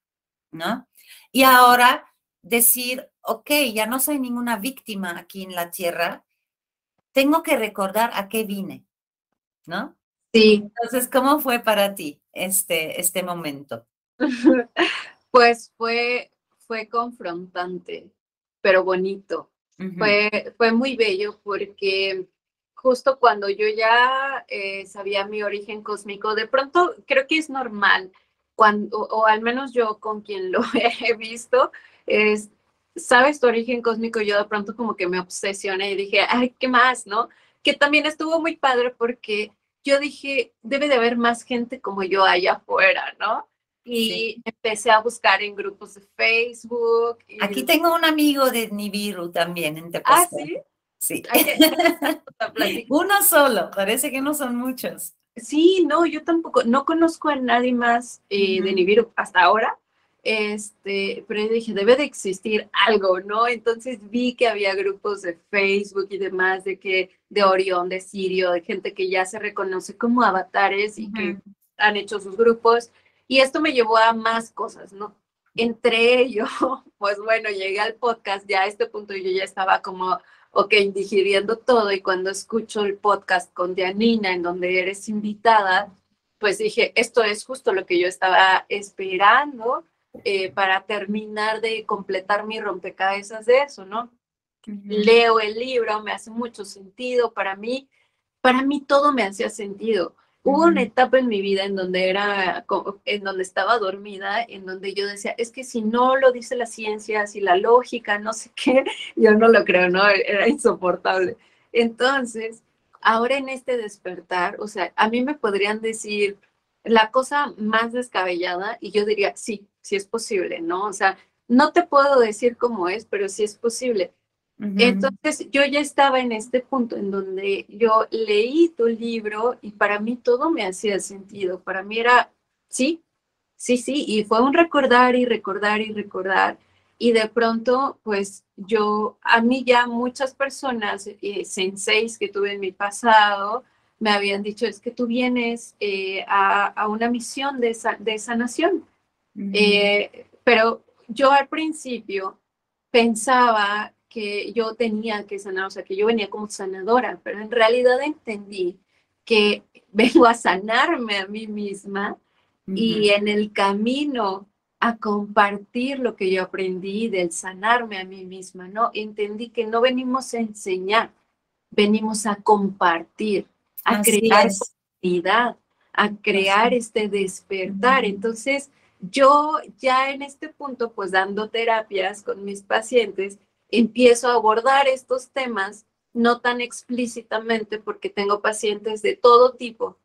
¿no? Y ahora decir, ok, ya no soy ninguna víctima aquí en la tierra, tengo que recordar a qué vine, ¿no? Sí. Entonces, ¿cómo fue para ti este, este momento? pues fue, fue confrontante, pero bonito. fue, fue muy bello porque justo cuando yo ya eh, sabía mi origen cósmico, de pronto creo que es normal, cuando, o, al menos yo con quien lo he visto, es, sabes tu origen cósmico, yo de pronto como que me obsesioné y dije, ay, ¿qué más, no? Que también estuvo muy padre porque yo dije, debe de haber más gente como yo allá afuera, ¿no? Y empecé a buscar en grupos de Facebook. Aquí tengo un amigo de Nibiru también en Ah, sí. Sí. Uno solo, parece que no son muchos. Sí, no, yo tampoco, no conozco a nadie más eh, de Nibiru hasta ahora, este, pero dije, debe de existir algo, ¿no? Entonces vi que había grupos de Facebook y demás, de que, de Orión, de Sirio, de gente que ya se reconoce como avatares y que han hecho sus grupos, y esto me llevó a más cosas, ¿no? Entre ellos, pues bueno, llegué al podcast, ya a este punto yo ya estaba como ok, digiriendo todo y cuando escucho el podcast con Dianina en donde eres invitada, pues dije, esto es justo lo que yo estaba esperando eh, para terminar de completar mi rompecabezas de eso, ¿no? Leo el libro, me hace mucho sentido para mí, para mí todo me hacía sentido. Hubo una etapa en mi vida en donde era, en donde estaba dormida, en donde yo decía, es que si no lo dice la ciencia, si la lógica, no sé qué, yo no lo creo, ¿no? Era insoportable. Entonces, ahora en este despertar, o sea, a mí me podrían decir la cosa más descabellada y yo diría, sí, sí es posible, ¿no? O sea, no te puedo decir cómo es, pero sí es posible. Entonces yo ya estaba en este punto en donde yo leí tu libro y para mí todo me hacía sentido. Para mí era, sí, sí, sí, y fue un recordar y recordar y recordar. Y de pronto, pues yo, a mí ya muchas personas, eh, senseis que tuve en mi pasado, me habían dicho, es que tú vienes eh, a, una misión de, de sanación. Eh, pero yo al principio pensaba que yo tenía que sanar, o sea, que yo venía como sanadora, pero en realidad entendí que vengo a sanarme a mí misma y en el camino a compartir lo que yo aprendí del sanarme a mí misma, ¿no? Entendí que no venimos a enseñar, venimos a compartir, a crear comunidad, a crear este despertar. Entonces, yo ya en este punto, pues dando terapias con mis pacientes, empiezo a abordar estos temas no tan explícitamente porque tengo pacientes de todo tipo,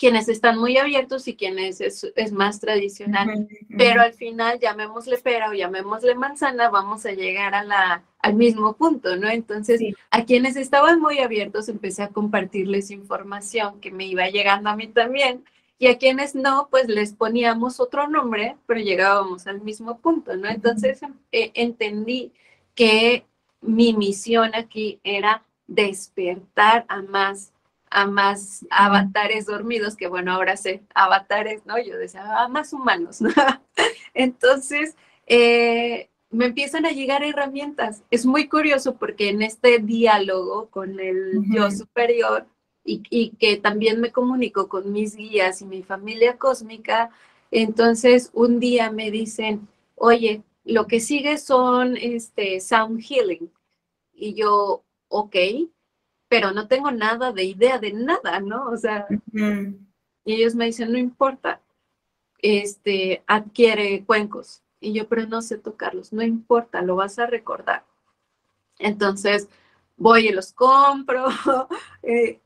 quienes están muy abiertos y quienes es, más tradicional, pero al final llamémosle pera o llamémosle manzana, vamos a llegar a la, al mismo punto, ¿no? Entonces, a quienes estaban muy abiertos empecé a compartirles información que me iba llegando a mí también. Y a quienes no, pues les poníamos otro nombre, pero llegábamos al mismo punto, ¿no? Entonces eh, entendí que mi misión aquí era despertar a más a más avatares dormidos, que bueno, ahora sé, avatares, ¿no? Yo decía, a más humanos, ¿no? Entonces, eh, me empiezan a llegar herramientas. Es muy curioso porque en este diálogo con el yo superior y, y, que también me comunico con mis guías y mi familia cósmica, entonces un día me dicen, oye, lo que sigue son este, sound healing. Y yo, ok, pero no tengo nada de idea de nada, ¿no? O sea, y ellos me dicen, no importa, este, adquiere cuencos. Y yo, pero no sé tocarlos, no importa, lo vas a recordar. Entonces, voy y los compro, eh,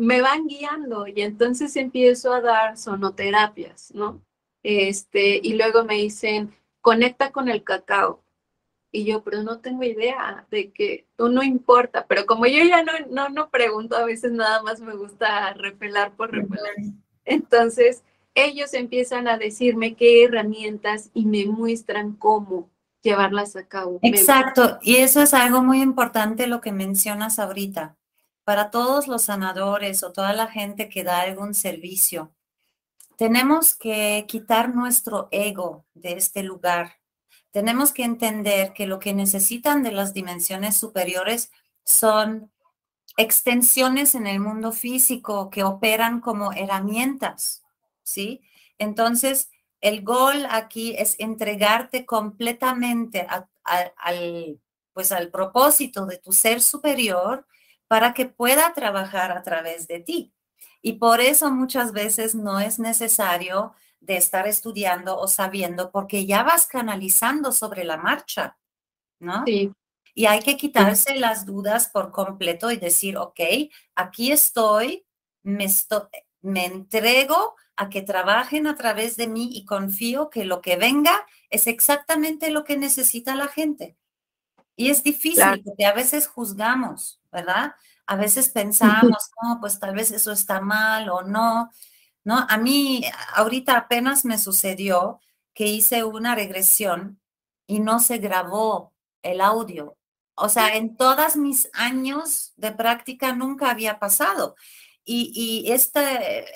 me van guiando y entonces empiezo a dar sonoterapias, ¿no? Este, y luego me dicen, conecta con el cacao. Y yo, pero no tengo idea de que tú no importa, pero como yo ya no, no, no pregunto, a veces nada más me gusta repelar por repelar. Entonces, ellos empiezan a decirme qué herramientas y me muestran cómo llevarlas a cabo. Exacto, y eso es algo muy importante lo que mencionas ahorita. Para todos los sanadores o toda la gente que da algún servicio, tenemos que quitar nuestro ego de este lugar. Tenemos que entender que lo que necesitan de las dimensiones superiores son extensiones en el mundo físico que operan como herramientas, ¿sí? Entonces, el gol aquí es entregarte completamente al, pues al propósito de tu ser superior para que pueda trabajar a través de ti. Y por eso muchas veces no es necesario de estar estudiando o sabiendo porque ya vas canalizando sobre la marcha, ¿no? Sí. Y hay que quitarse las dudas por completo y decir, ok, aquí estoy, me, me entrego a que trabajen a través de mí y confío que lo que venga es exactamente lo que necesita la gente. Y es difícil porque a veces juzgamos, ¿verdad? A veces pensamos, no, pues tal vez eso está mal o no. No, a mí ahorita apenas me sucedió que hice una regresión y no se grabó el audio. O sea, en todos mis años de práctica nunca había pasado. Y, y este,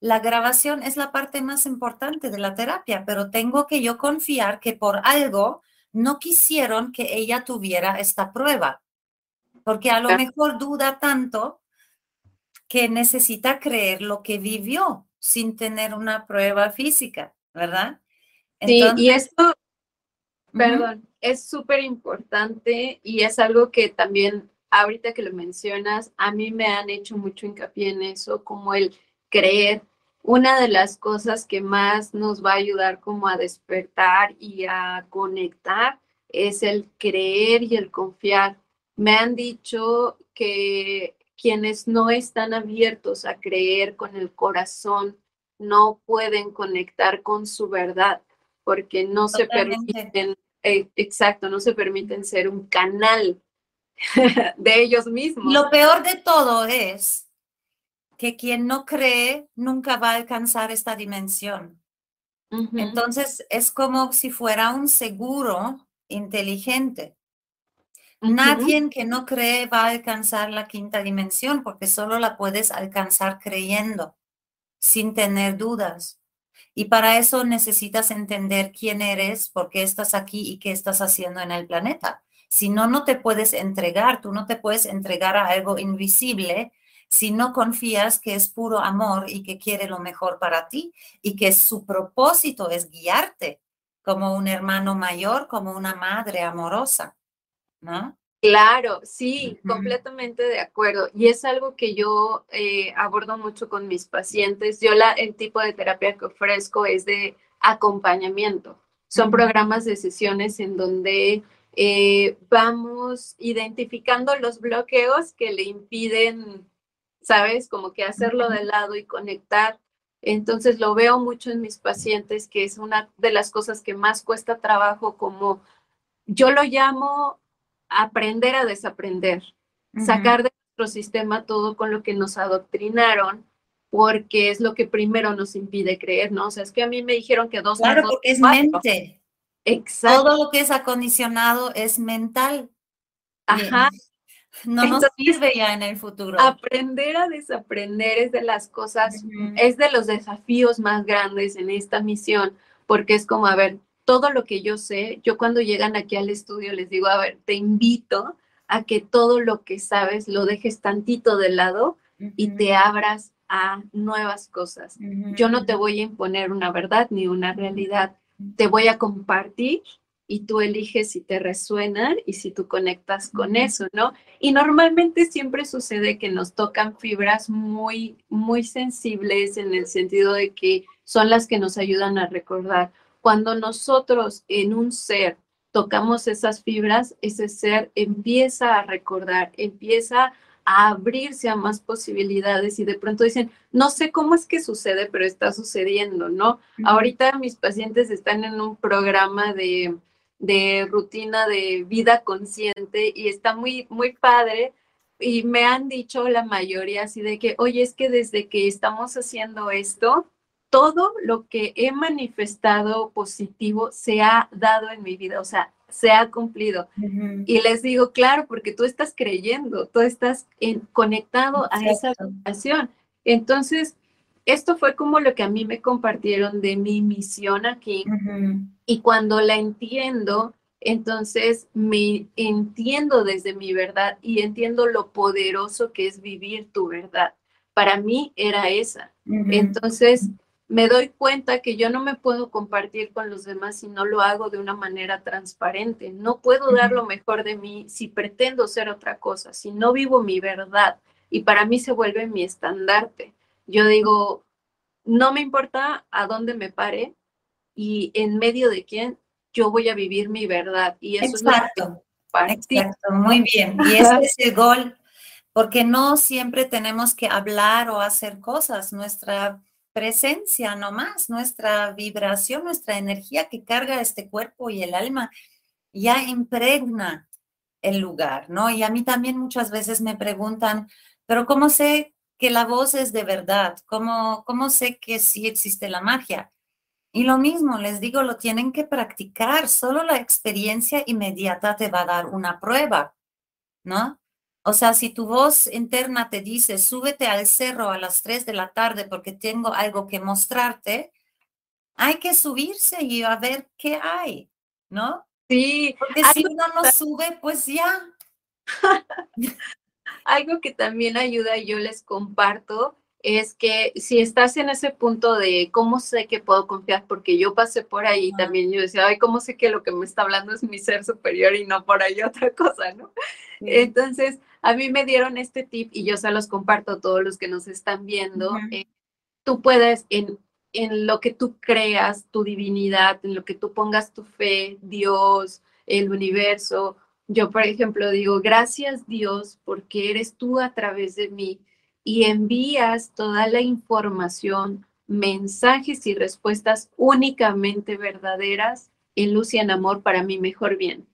la grabación es la parte más importante de la terapia, pero tengo que yo confiar que por algo no quisieron que ella tuviera esta prueba, porque a lo mejor duda tanto que necesita creer lo que vivió sin tener una prueba física, ¿verdad? sí, y esto, perdón, es súper importante y es algo que también ahorita que lo mencionas, a mí me han hecho mucho hincapié en eso, como el creer. Una de las cosas que más nos va a ayudar como a despertar y a conectar es el creer y el confiar. Me han dicho que quienes no están abiertos a creer con el corazón no pueden conectar con su verdad porque no se permiten, eh, exacto, no se permiten ser un canal de ellos mismos. Lo peor de todo es que quien no cree nunca va a alcanzar esta dimensión. Entonces es como si fuera un seguro inteligente. Nadie que no cree va a alcanzar la quinta dimensión porque solo la puedes alcanzar creyendo, sin tener dudas. Y para eso necesitas entender quién eres, por qué estás aquí y qué estás haciendo en el planeta. Si no, no te puedes entregar, tú no te puedes entregar a algo invisible si no confías que es puro amor y que quiere lo mejor para ti y que su propósito es guiarte como un hermano mayor, como una madre amorosa, ¿no? Claro, sí, completamente de acuerdo. Y es algo que yo eh, abordo mucho con mis pacientes. Yo la, el tipo de terapia que ofrezco es de acompañamiento. Son programas de sesiones en donde eh, vamos identificando los bloqueos que le impiden, ¿sabes? Como que hacerlo de lado y conectar. Entonces lo veo mucho en mis pacientes, que es una de las cosas que más cuesta trabajo, como yo lo llamo aprender a desaprender, sacar de nuestro sistema todo con lo que nos adoctrinaron, porque es lo que primero nos impide creer, ¿no? O sea, es que a mí me dijeron que dos... Claro, porque es mente. Exacto. Todo lo que es acondicionado es mental. Ajá. No nos sirve ya en el futuro. Aprender a desaprender es de las cosas, es de los desafíos más grandes en esta misión, porque es como, a ver, todo lo que yo sé, yo cuando llegan aquí al estudio les digo, a ver, te invito a que todo lo que sabes lo dejes tantito de lado y te abras a nuevas cosas. Yo no te voy a imponer una verdad ni una realidad te voy a compartir y tú eliges si te resuenan y si tú conectas con eso, ¿no? Y normalmente siempre sucede que nos tocan fibras muy, muy sensibles en el sentido de que son las que nos ayudan a recordar. Cuando nosotros en un ser tocamos esas fibras, ese ser empieza a recordar, empieza a abrirse a más posibilidades y de pronto dicen, no sé cómo es que sucede, pero está sucediendo, ¿no? Ahorita mis pacientes están en un programa de, de rutina de vida consciente y está muy, muy padre. Y me han dicho la mayoría así de que, oye, es que desde que estamos haciendo esto, todo lo que he manifestado positivo se ha dado en mi vida. O sea, se ha cumplido. Y les digo, claro, porque tú estás creyendo, tú estás conectado a esa situación. Entonces, esto fue como lo que a mí me compartieron de mi misión aquí. Y cuando la entiendo, entonces me entiendo desde mi verdad y entiendo lo poderoso que es vivir tu verdad. Para mí era esa. Entonces, me doy cuenta que yo no me puedo compartir con los demás si no lo hago de una manera transparente. No puedo dar lo mejor de mí si pretendo ser otra cosa, si no vivo mi verdad. Y para mí se vuelve mi estandarte. Yo digo, no me importa a dónde me pare y en medio de quién yo voy a vivir mi verdad. Y eso Exacto. Es Exacto, muy bien. Y ese es el gol, porque no siempre tenemos que hablar o hacer cosas. Nuestra presencia nomás, nuestra vibración, nuestra energía que carga este cuerpo y el alma, ya impregna el lugar, ¿no? Y a mí también muchas veces me preguntan, pero ¿cómo sé que la voz es de verdad? ¿Cómo, cómo sé que sí existe la magia? Y lo mismo, les digo, lo tienen que practicar, solo la experiencia inmediata te va a dar una prueba, ¿no? O sea, si tu voz interna te dice, súbete al cerro a las 3 de la tarde porque tengo algo que mostrarte, hay que subirse y a ver qué hay, ¿no? Sí. Porque si uno no sube, pues ya. algo que también ayuda y yo les comparto es que si estás en ese punto de cómo sé que puedo confiar, porque yo pasé por ahí también, yo decía, ay, ¿cómo sé que lo que me está hablando es mi ser superior y no por ahí otra cosa, ¿no? Entonces, a mí me dieron este tip y yo se los comparto a todos los que nos están viendo. Eh, tú puedes, en, en lo que tú creas, tu divinidad, en lo que tú pongas tu fe, Dios, el universo. Yo, por ejemplo, digo, gracias Dios porque eres tú a través de mí y envías toda la información, mensajes y respuestas únicamente verdaderas en luz y en amor para mi mejor bien.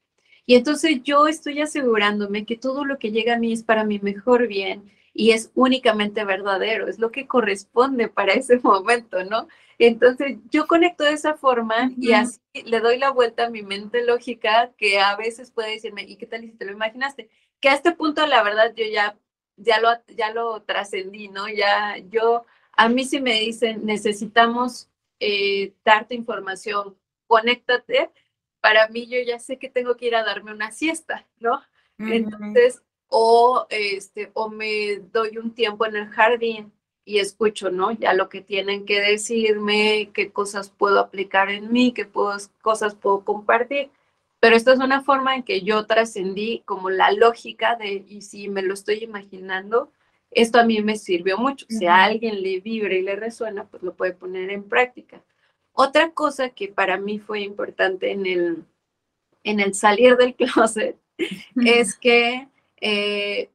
Y entonces yo estoy asegurándome que todo lo que llega a mí es para mi mejor bien y es únicamente verdadero, es lo que corresponde para ese momento, ¿no? Entonces yo conecto de esa forma y así le doy la vuelta a mi mente lógica que a veces puede decirme, ¿y qué tal si te lo imaginaste? Que a este punto la verdad yo ya ya lo, ya lo trascendí, ¿no? Ya yo, a mí si me dicen, necesitamos eh, darte información, conéctate, para mí yo ya sé que tengo que ir a darme una siesta, ¿no? Entonces, o, este, o me doy un tiempo en el jardín y escucho, ¿no? Ya lo que tienen que decirme, qué cosas puedo aplicar en mí, qué cosas puedo compartir. Pero esta es una forma en que yo trascendí como la lógica de, y si me lo estoy imaginando, esto a mí me sirvió mucho. Si a alguien le vibra y le resuena, pues lo puede poner en práctica. Otra cosa que para mí fue importante en el, en el salir del closet es que, eh,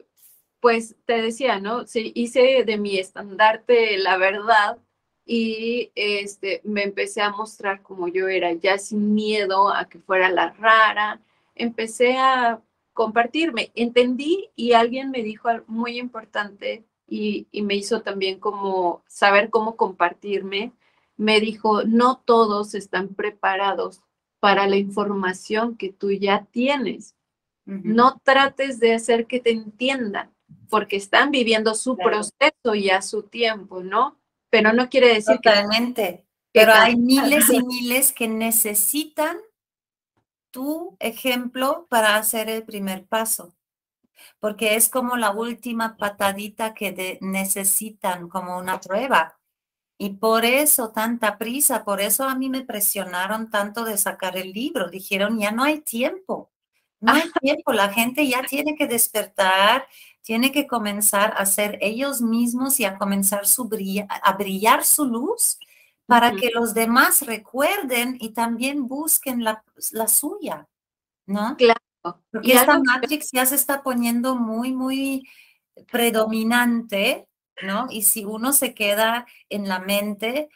pues te decía, ¿no? Sí, hice de mi estandarte la verdad y este, me empecé a mostrar como yo era, ya sin miedo a que fuera la rara, empecé a compartirme, entendí y alguien me dijo algo muy importante y, y me hizo también como saber cómo compartirme, me dijo, no todos están preparados para la información que tú ya tienes. No trates de hacer que te entiendan, porque están viviendo su proceso y a su tiempo, ¿no? pero no quiere decir Totalmente. Pero hay miles y miles que necesitan tu ejemplo para hacer el primer paso, porque es como la última patadita que necesitan como una prueba. Y por eso tanta prisa, por eso a mí me presionaron tanto de sacar el libro. Dijeron, ya no hay tiempo, no hay tiempo, la gente ya tiene que despertar tiene que comenzar a ser ellos mismos y a comenzar su a brillar su luz para que los demás recuerden y también busquen la, la suya, ¿no? Claro. Porque esta Matrix ya se está poniendo muy, muy predominante, ¿no? Y si uno se queda en la mente,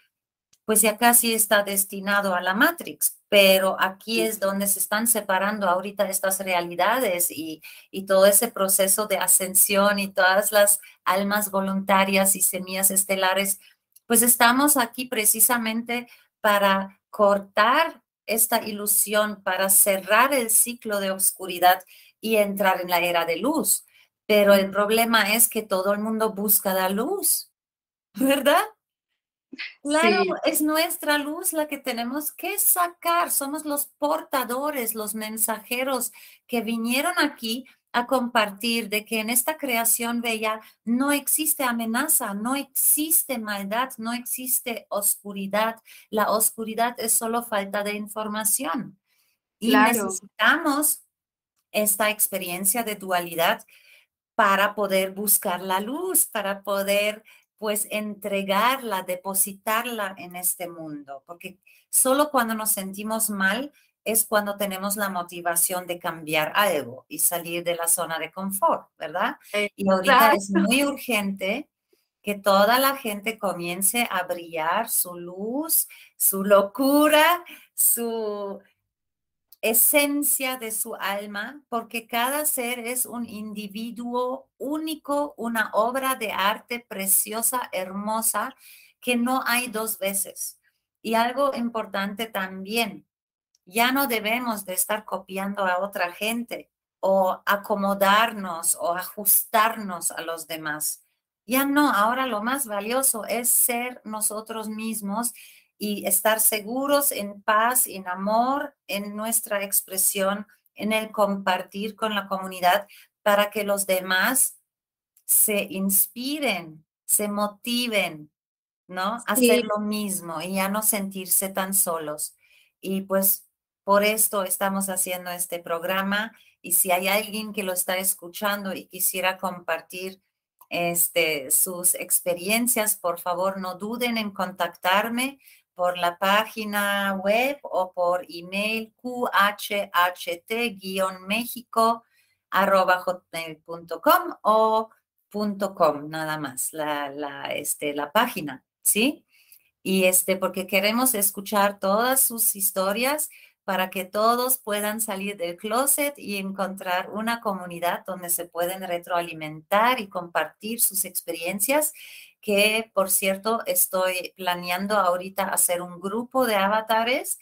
pues ya casi está destinado a la Matrix, pero aquí es donde se están separando ahorita estas realidades y, todo ese proceso de ascensión y todas las almas voluntarias y semillas estelares, pues estamos aquí precisamente para cortar esta ilusión, para cerrar el ciclo de oscuridad y entrar en la era de luz. Pero el problema es que todo el mundo busca la luz, ¿verdad? Claro, es nuestra luz la que tenemos que sacar. Somos los portadores, los mensajeros que vinieron aquí a compartir de que en esta creación bella no existe amenaza, no existe maldad, no existe oscuridad. La oscuridad es solo falta de información. Y necesitamos esta experiencia de dualidad para poder buscar la luz, para poder pues entregarla, depositarla en este mundo, porque solo cuando nos sentimos mal es cuando tenemos la motivación de cambiar algo y salir de la zona de confort, ¿verdad? Y ahorita es muy urgente que toda la gente comience a brillar su luz, su locura, su esencia de su alma, porque cada ser es un individuo único, una obra de arte preciosa, hermosa, que no hay dos veces. Y algo importante también, ya no debemos de estar copiando a otra gente o acomodarnos o ajustarnos a los demás. Ya no, ahora lo más valioso es ser nosotros mismos y estar seguros en paz, en amor, en nuestra expresión, en el compartir con la comunidad para que los demás se inspiren, se motiven, ¿no? A hacer lo mismo y ya no sentirse tan solos. Y pues por esto estamos haciendo este programa y si hay alguien que lo está escuchando y quisiera compartir este, sus experiencias, por favor no duden en contactarme por la página web o por email hotmail.com o .com nada más, la, la, este, la página, ¿sí? Y este, porque queremos escuchar todas sus historias para que todos puedan salir del closet y encontrar una comunidad donde se pueden retroalimentar y compartir sus experiencias que por cierto estoy planeando ahorita hacer un grupo de avatares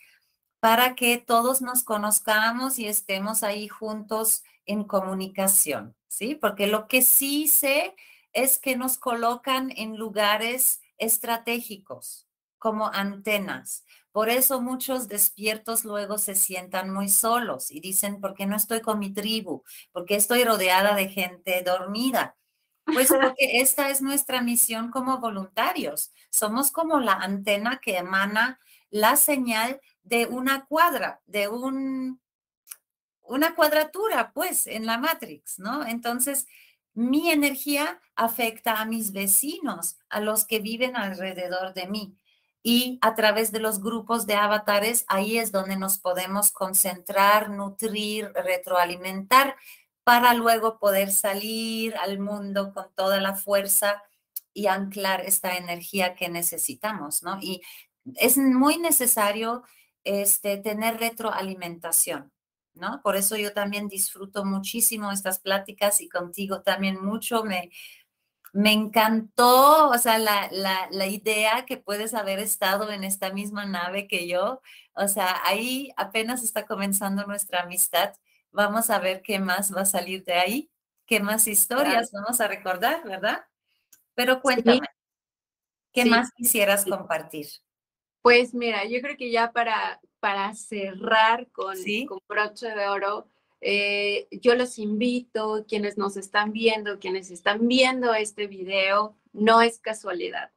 para que todos nos conozcamos y estemos ahí juntos en comunicación, ¿sí? Porque lo que sí sé es que nos colocan en lugares estratégicos, como antenas. Por eso muchos despiertos luego se sientan muy solos y dicen, ¿por qué no estoy con mi tribu? ¿Por qué estoy rodeada de gente dormida? Pues porque esta es nuestra misión como voluntarios. Somos como la antena que emana la señal de una cuadra, de un, una cuadratura, pues, en la Matrix, ¿no? Entonces, mi energía afecta a mis vecinos, a los que viven alrededor de mí. Y a través de los grupos de avatares, ahí es donde nos podemos concentrar, nutrir, retroalimentar para luego poder salir al mundo con toda la fuerza y anclar esta energía que necesitamos, ¿no? Y es muy necesario este, tener retroalimentación, ¿no? Por eso yo también disfruto muchísimo estas pláticas y contigo también mucho. Me, me encantó, o sea, la, la, la idea que puedes haber estado en esta misma nave que yo. O sea, ahí apenas está comenzando nuestra amistad Vamos a ver qué más va a salir de ahí, qué más historias vamos a recordar, ¿verdad? Pero cuéntame, ¿qué más quisieras compartir? Pues mira, yo creo que ya para, para cerrar con, con broche de oro, eh, yo los invito, quienes nos están viendo, quienes están viendo este video, no es casualidad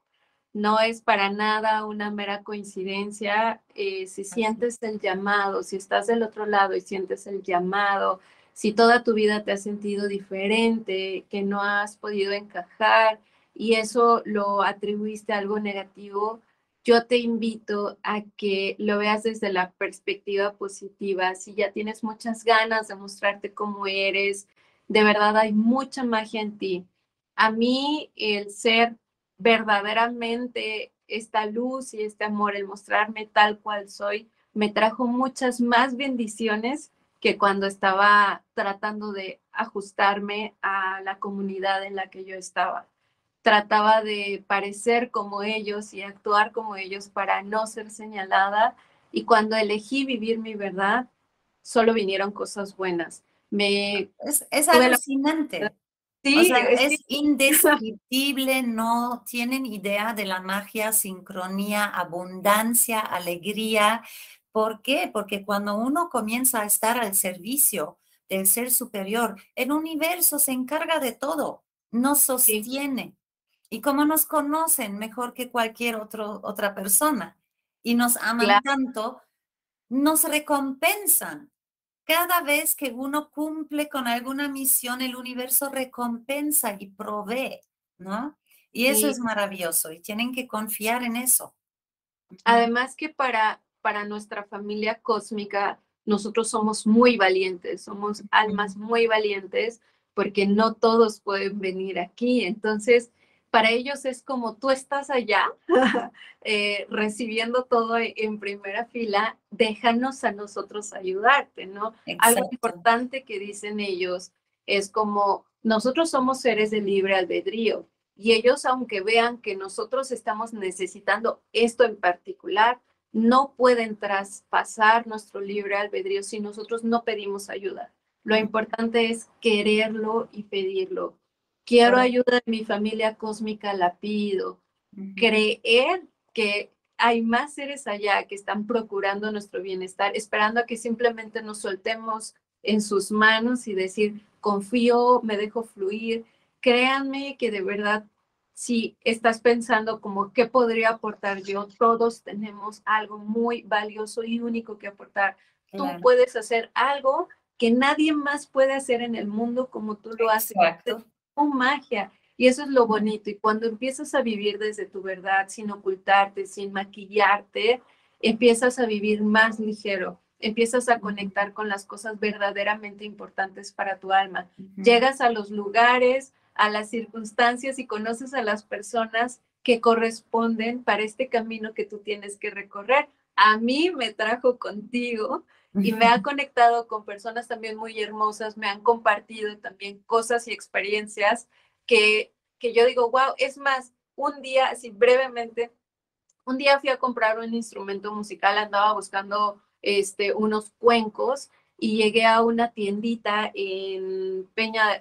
no es para nada una mera coincidencia. Eh, si sientes el llamado, si estás del otro lado y sientes el llamado, si toda tu vida te has sentido diferente, que no has podido encajar y eso lo atribuiste a algo negativo, yo te invito a que lo veas desde la perspectiva positiva. Si ya tienes muchas ganas de mostrarte cómo eres, de verdad hay mucha magia en ti. A mí el ser verdaderamente esta luz y este amor, el mostrarme tal cual soy, me trajo muchas más bendiciones que cuando estaba tratando de ajustarme a la comunidad en la que yo estaba. Trataba de parecer como ellos y actuar como ellos para no ser señalada y cuando elegí vivir mi verdad, solo vinieron cosas buenas. Me, es, es alucinante. Sí, es, indescriptible, no tienen idea de la magia, sincronía, abundancia, alegría. ¿Por qué? Porque cuando uno comienza a estar al servicio el ser superior, el universo se encarga de todo, nos sostiene. Y como nos conocen mejor que cualquier otro, otra persona y nos aman tanto, nos recompensan. Cada vez que uno cumple con alguna misión, el universo recompensa y provee, ¿no? Y eso es maravilloso y tienen que confiar en eso. Además que para, para nuestra familia cósmica, nosotros somos muy valientes, somos almas muy valientes porque no todos pueden venir aquí. Entonces, para ellos es como tú estás allá eh, recibiendo todo en primera fila, déjanos a nosotros ayudarte, ¿no? Algo importante que dicen ellos es como nosotros somos seres de libre albedrío y ellos, aunque vean que nosotros estamos necesitando esto en particular, no pueden traspasar nuestro libre albedrío si nosotros no pedimos ayuda. Lo importante es quererlo y pedirlo. Quiero ayuda de mi familia cósmica, la pido. Creer que hay más seres allá que están procurando nuestro bienestar, esperando a que simplemente nos soltemos en sus manos y decir, confío, me dejo fluir, créanme que de verdad, si estás pensando como qué podría aportar yo, todos tenemos algo muy valioso y único que aportar. Tú puedes hacer algo que nadie más puede hacer en el mundo como tú lo haces. Con magia. Y eso es lo bonito. Y cuando empiezas a vivir desde tu verdad, sin ocultarte, sin maquillarte, empiezas a vivir más ligero empiezas a conectar con las cosas verdaderamente importantes para tu alma. Llegas a los lugares, a las circunstancias y conoces a las personas que corresponden para este camino que tú tienes que recorrer. A mí me trajo contigo y me ha conectado con personas también muy hermosas, me han compartido también cosas y experiencias que, que yo digo, wow, es más, un día, así brevemente, un día fui a comprar un instrumento musical, andaba buscando este, unos cuencos y llegué a una tiendita en Peña,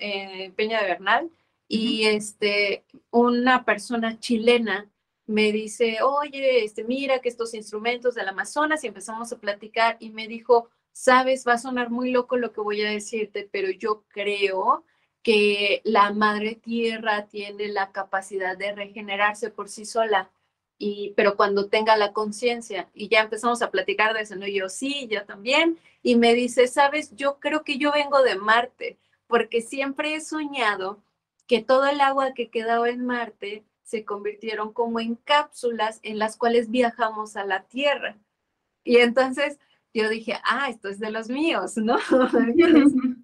Peña de Bernal y este, una persona chilena me dice, oye, este, mira que estos instrumentos del Amazonas y empezamos a platicar y me dijo, sabes, va a sonar muy loco lo que voy a decirte, pero yo creo que la madre tierra tiene la capacidad de regenerarse por sí sola. Y, pero cuando tenga la conciencia y ya empezamos a platicar de eso, ¿no? Yo sí, yo también. Y me dice, sabes, yo creo que yo vengo de Marte, porque siempre he soñado que todo el agua que quedaba en Marte se convirtieron como en cápsulas en las cuales viajamos a la Tierra. Y entonces yo dije, ah, esto es de los míos, ¿no?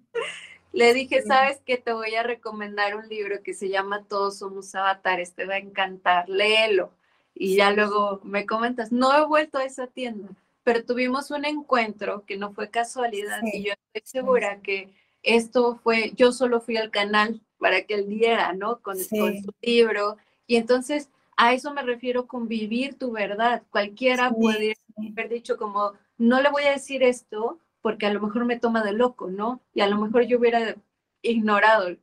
Le dije, ¿sabes qué? Te voy a recomendar un libro que se llama Todos somos avatares, te va a encantar, léelo. Y ya luego me comentas, no he vuelto a esa tienda, pero tuvimos un encuentro que no fue casualidad y yo estoy segura que esto fue, yo solo fui al canal para que él diera, ¿no? Con, con su libro. Y entonces a eso me refiero con vivir tu verdad. Cualquiera puede haber dicho como, no le voy a decir esto porque a lo mejor me toma de loco, ¿no? Y a lo mejor yo hubiera ignorado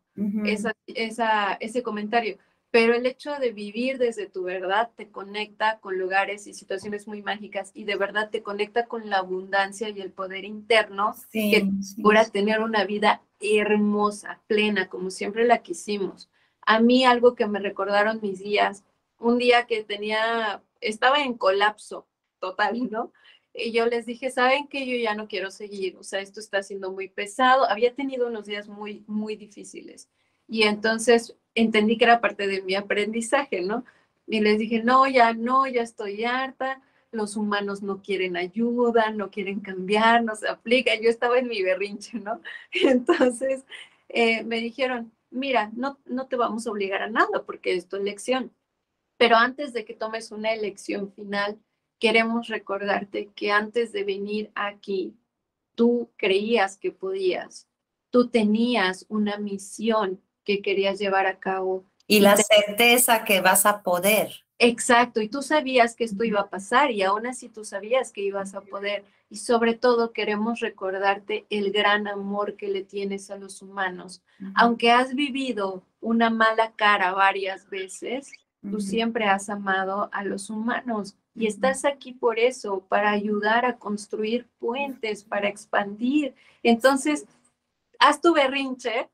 esa, esa, ese comentario. Pero el hecho de vivir desde tu verdad te conecta con lugares y situaciones muy mágicas y de verdad te conecta con la abundancia y el poder interno que pura tener una vida hermosa, plena, como siempre la quisimos. A mí algo que me recordaron mis días, un día que tenía, estaba en colapso total, ¿no? Y yo les dije, ¿saben que yo ya no quiero seguir? O sea, esto está siendo muy pesado. Había tenido unos días muy, muy difíciles. Y entonces entendí que era parte de mi aprendizaje, ¿no? Y les dije, no, ya no, ya estoy harta. Los humanos no quieren ayuda, no quieren cambiar, no se aplica. Yo estaba en mi berrinche, ¿no? Entonces eh, me dijeron, mira, no, no te vamos a obligar a nada porque es tu elección. Pero antes de que tomes una elección final, queremos recordarte que antes de venir aquí, tú creías que podías, tú tenías una misión que querías llevar a cabo. Y la certeza que vas a poder. Exacto, y tú sabías que esto iba a pasar y aún así tú sabías que ibas a poder. Y sobre todo queremos recordarte el gran amor que le tienes a los humanos. Aunque has vivido una mala cara varias veces, tú siempre has amado a los humanos y estás aquí por eso, para ayudar a construir puentes, para expandir. Entonces, haz tu berrinche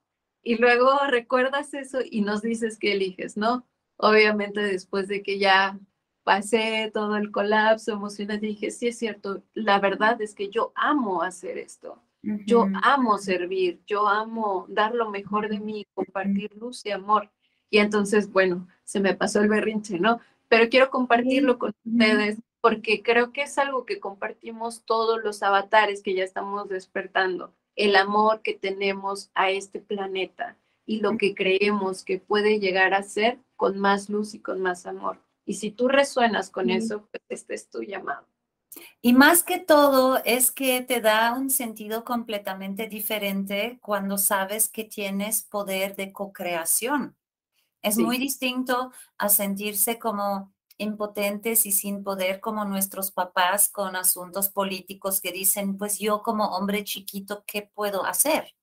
y luego recuerdas eso y nos dices que eliges, ¿no? Obviamente después de que ya pasé todo el colapso emocional, dije, sí es cierto, la verdad es que yo amo hacer esto. Yo amo servir, yo amo dar lo mejor de mí, compartir luz y amor. Y entonces, bueno, se me pasó el berrinche, ¿no? Pero quiero compartirlo con ustedes porque creo que es algo que compartimos todos los avatares que ya estamos despertando, el amor que tenemos a este planeta y lo que creemos que puede llegar a ser con más luz y con más amor. Y si tú resuenas con eso, pues este es tu llamado. Y más que todo es que te da un sentido completamente diferente cuando sabes que tienes poder de co-creación. Es muy distinto a sentirse como impotentes y sin poder como nuestros papás con asuntos políticos que dicen, pues yo como hombre chiquito, ¿qué puedo hacer?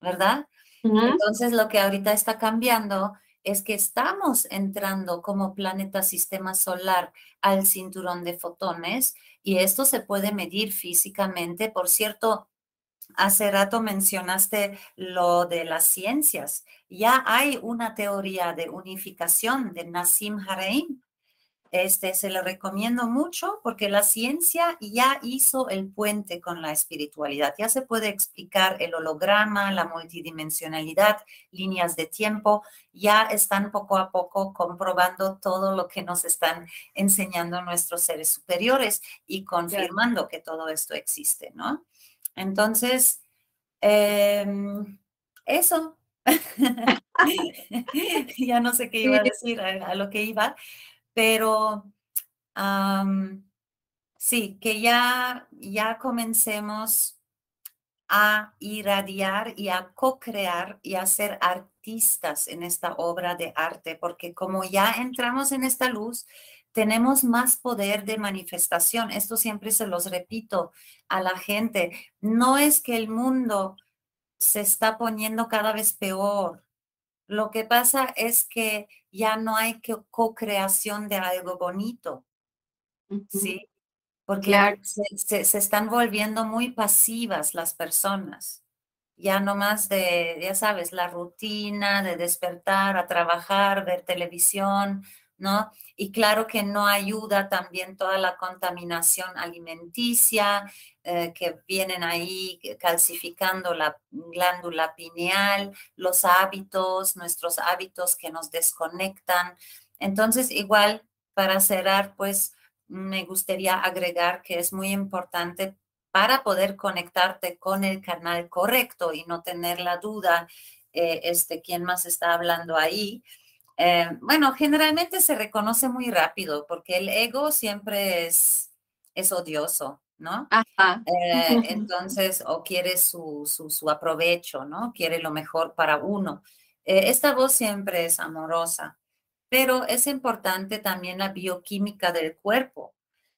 ¿Verdad? Entonces lo que ahorita está cambiando es que estamos entrando como planeta sistema solar al cinturón de fotones y esto se puede medir físicamente. Por cierto, hace rato mencionaste lo de las ciencias. Ya hay una teoría de unificación de Nassim Haramein este, se lo recomiendo mucho porque la ciencia ya hizo el puente con la espiritualidad. Ya se puede explicar el holograma, la multidimensionalidad, líneas de tiempo. Ya están poco a poco comprobando todo lo que nos están enseñando nuestros seres superiores y confirmando que todo esto existe, ¿no? Entonces, em, eso. ya no sé qué iba a decir, a lo que iba pero sí, que ya, ya comencemos a irradiar y a co-crear y a ser artistas en esta obra de arte, porque como ya entramos en esta luz, tenemos más poder de manifestación. Esto siempre se los repito a la gente. No es que el mundo se está poniendo cada vez peor. Lo que pasa es que ya no hay co-creación de algo bonito, ¿sí? Porque se, se, están volviendo muy pasivas las personas. Ya no más de, ya sabes, la rutina de despertar, a trabajar, ver televisión, ¿no? Y claro que no ayuda también toda la contaminación alimenticia eh, que vienen ahí calcificando la glándula pineal, los hábitos, nuestros hábitos que nos desconectan. Entonces, igual, para cerrar, pues me gustaría agregar que es muy importante para poder conectarte con el canal correcto y no tener la duda, eh, este, quién más está hablando ahí, eh, bueno, generalmente se reconoce muy rápido porque el ego siempre es, es odioso, ¿no? Ajá. Eh, entonces, o quiere su, su, aprovecho, ¿no? Quiere lo mejor para uno. Eh, esta voz siempre es amorosa, pero es importante también la bioquímica del cuerpo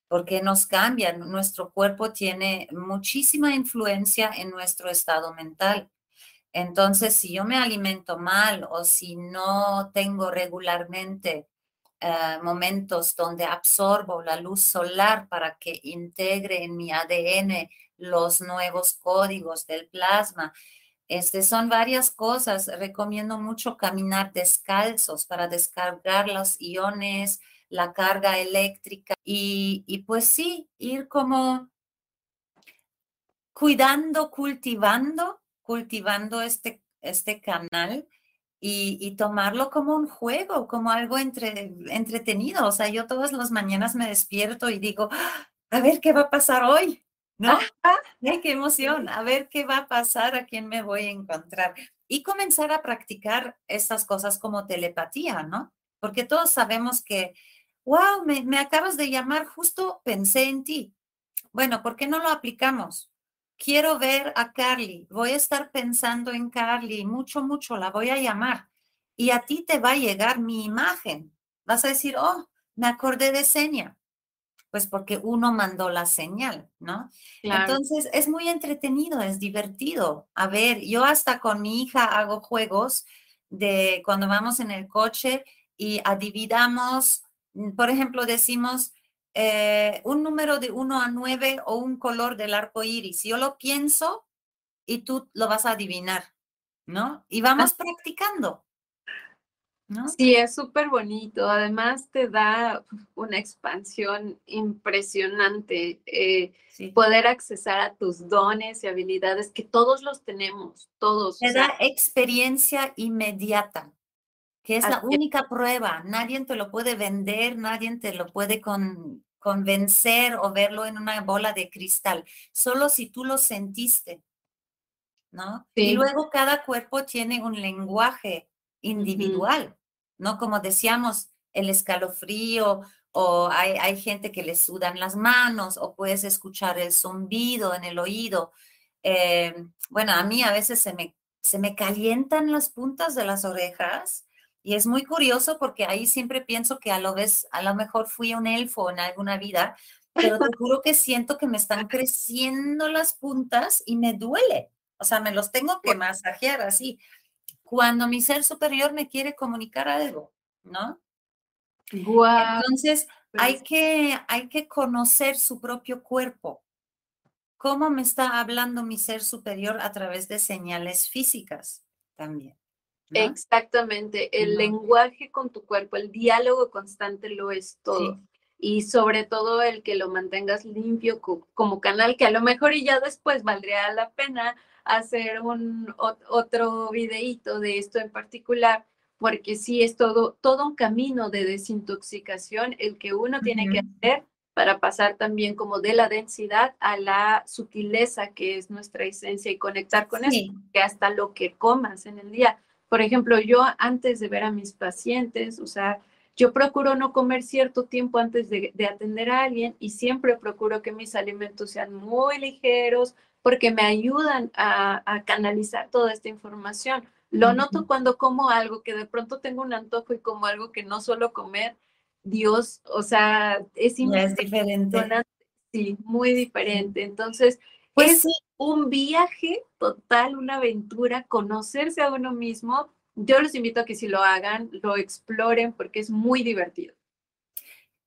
porque nos cambia. Nuestro cuerpo tiene muchísima influencia en nuestro estado mental. Entonces, si yo me alimento mal o si no tengo regularmente eh, momentos donde absorbo la luz solar para que integre en mi ADN los nuevos códigos del plasma, este, son varias cosas. Recomiendo mucho caminar descalzos para descargar los iones, la carga eléctrica y, y pues sí, ir como cuidando, cultivando cultivando este, este canal y, tomarlo como un juego, como algo entre, entretenido. O sea, yo todas las mañanas me despierto y digo, ¡Ah! a ver qué va a pasar hoy, ¿no? ¡Ay, qué emoción! A ver qué va a pasar, a quién me voy a encontrar. Y comenzar a practicar estas cosas como telepatía, ¿no? Porque todos sabemos que, wow, me, me acabas de llamar, justo pensé en ti. Bueno, ¿por qué no lo aplicamos? Quiero ver a Carly, voy a estar pensando en Carly, mucho, mucho, la voy a llamar. Y a ti te va a llegar mi imagen. Vas a decir, oh, me acordé de seña. Pues porque uno mandó la señal, ¿no? Entonces es muy entretenido, es divertido. A ver, yo hasta con mi hija hago juegos de cuando vamos en el coche y adividamos, por ejemplo, decimos, eh, un número de 1 a 9 o un color del arco iris. Yo lo pienso y tú lo vas a adivinar. ¿no? Y vamos practicando. ¿No? Sí, es súper bonito. Además, te da una expansión impresionante. Eh, poder accesar a tus dones y habilidades que todos los tenemos, todos. Te da experiencia inmediata, que es la única prueba. Nadie te lo puede vender, nadie te lo puede convencer o verlo en una bola de cristal. Solo si tú lo sentiste. ¿No? Y luego cada cuerpo tiene un lenguaje individual. ¿no? Como decíamos, el escalofrío o hay, gente que le sudan las manos o puedes escuchar el zumbido en el oído. Eh, bueno, a mí a veces se me, se me calientan las puntas de las orejas y es muy curioso porque ahí siempre pienso que a lo, vez, a lo mejor fui un elfo en alguna vida, pero te juro que siento que me están creciendo las puntas y me duele. O sea, me los tengo que masajear así cuando mi ser superior me quiere comunicar algo, ¿no? Entonces, hay que, hay que conocer su propio cuerpo. ¿Cómo me está hablando mi ser superior a través de señales físicas también? Exactamente, el lenguaje con tu cuerpo, el diálogo constante lo es todo. Y sobre todo el que lo mantengas limpio como canal, que a lo mejor y ya después valdría la pena hacer un otro videíto de esto en particular, porque sí es todo, todo un camino de desintoxicación el que uno tiene que hacer para pasar también como de la densidad a la sutileza que es nuestra esencia y conectar con eso, que hasta lo que comas en el día. Por ejemplo, yo antes de ver a mis pacientes, o sea, yo procuro no comer cierto tiempo antes de, de, atender a alguien y siempre procuro que mis alimentos sean muy ligeros, porque me ayudan a, canalizar toda esta información. Lo noto cuando como algo que de pronto tengo un antojo y como algo que no suelo comer. Dios, o sea, es, es diferente. Sí, muy diferente. Entonces, pues es un viaje total, una aventura, conocerse a uno mismo. Yo los invito a que si lo hagan, lo exploren porque es muy divertido.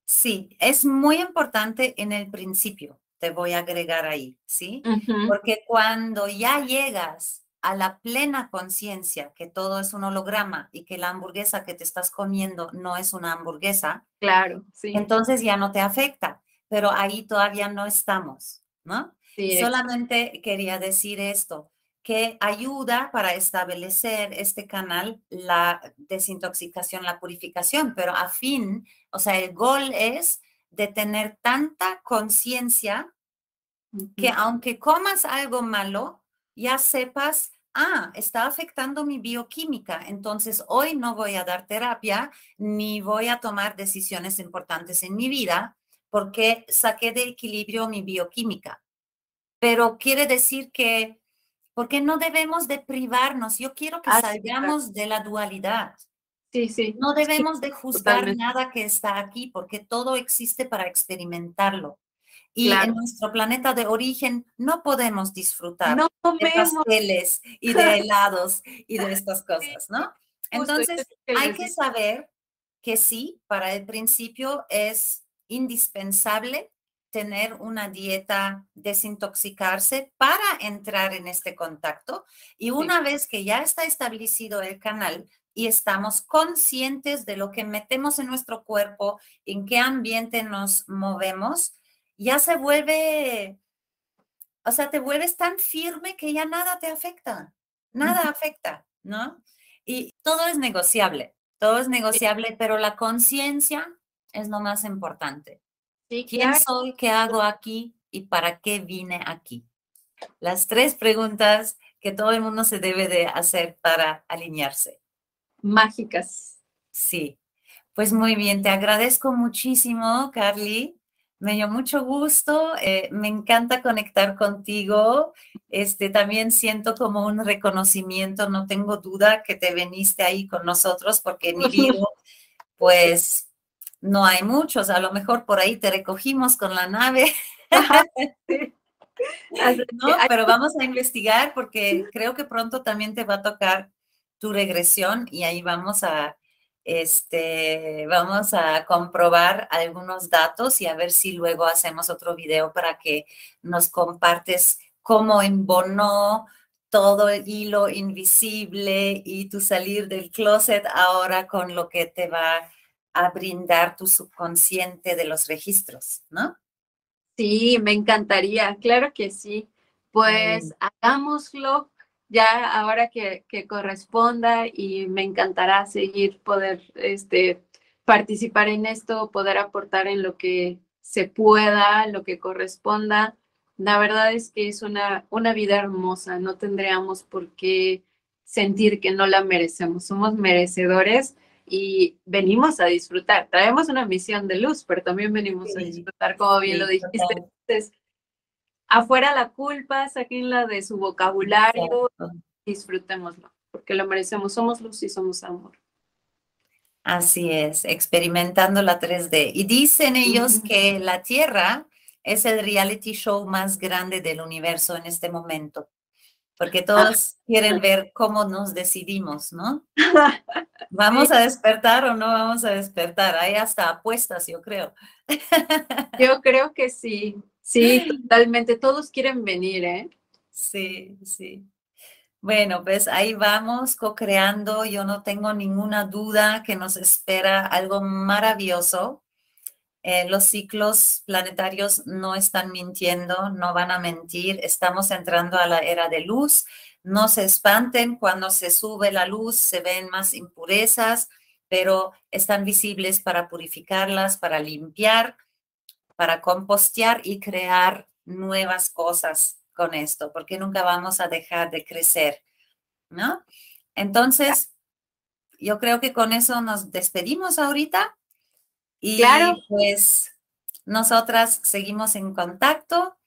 Sí, es muy importante en el principio te voy a agregar ahí, ¿sí? Porque cuando ya llegas a la plena conciencia que todo es un holograma y que la hamburguesa que te estás comiendo no es una hamburguesa, claro, sí. Entonces ya no te afecta, pero ahí todavía no estamos, ¿no? Sí, Solamente quería decir esto, que ayuda para establecer este canal la desintoxicación, la purificación, pero a fin, o sea, el gol es de tener tanta conciencia que aunque comas algo malo, ya sepas, ah, está afectando mi bioquímica, entonces hoy no voy a dar terapia ni voy a tomar decisiones importantes en mi vida porque saqué de equilibrio mi bioquímica. Pero quiere decir que, porque no debemos de privarnos, yo quiero que salgamos de la dualidad. Sí, sí. No debemos de juzgar nada que está aquí porque todo existe para experimentarlo. Y en nuestro planeta de origen no podemos disfrutar de pasteles y de helados y de estas cosas, ¿no? Entonces, hay que saber que sí, para el principio es indispensable tener una dieta, desintoxicarse para entrar en este contacto. Y una vez que ya está establecido el canal, y estamos conscientes de lo que metemos en nuestro cuerpo, en qué ambiente nos movemos, ya se vuelve, o sea, te vuelves tan firme que ya nada te afecta, nada afecta, ¿no? Y todo es negociable, todo es negociable, pero la conciencia es lo más importante. ¿Quién soy? ¿Qué hago aquí? ¿Y para qué vine aquí? Las tres preguntas que todo el mundo se debe de hacer para alinearse mágicas. Sí, pues muy bien, te agradezco muchísimo, Carly. Me dio mucho gusto, eh, me encanta conectar contigo. Este, también siento como un reconocimiento, no tengo duda que te veniste ahí con nosotros porque mi libro, pues no hay muchos, a lo mejor por ahí te recogimos con la nave. no, pero vamos a investigar porque creo que pronto también te va a tocar tu regresión y ahí vamos a, este, vamos a comprobar algunos datos y a ver si luego hacemos otro video para que nos compartes cómo embonó todo el hilo invisible y tu salir del closet ahora con lo que te va a brindar tu subconsciente de los registros, ¿no? Sí, me encantaría, claro que sí. Pues hagámoslo ya ahora que, que, corresponda y me encantará seguir poder este, participar en esto, poder aportar en lo que se pueda, lo que corresponda. La verdad es que es una, una vida hermosa, no tendríamos por qué sentir que no la merecemos, somos merecedores y venimos a disfrutar. Traemos una misión de luz, pero también venimos a disfrutar, como bien lo dijiste. Entonces, afuera la culpa, saquenla de su vocabulario, disfrutémoslo, porque lo merecemos, somos luz y somos amor. Así es, experimentando la 3D. Y dicen ellos que la Tierra es el reality show más grande del universo en este momento, porque todos quieren ver cómo nos decidimos, ¿no? ¿Vamos a despertar o no vamos a despertar? Hay hasta apuestas, yo creo. Yo creo que sí, sí, totalmente. Todos quieren venir, ¿eh? Sí, sí. Bueno, pues ahí vamos co-creando. Yo no tengo ninguna duda que nos espera algo maravilloso. Eh, los ciclos planetarios no están mintiendo, no van a mentir. Estamos entrando a la era de luz. No se espanten cuando se sube la luz, se ven más impurezas, pero están visibles para purificarlas, para limpiar, para compostear y crear nuevas cosas con esto, porque nunca vamos a dejar de crecer, ¿no? Entonces, yo creo que con eso nos despedimos ahorita y pues nosotras seguimos en contacto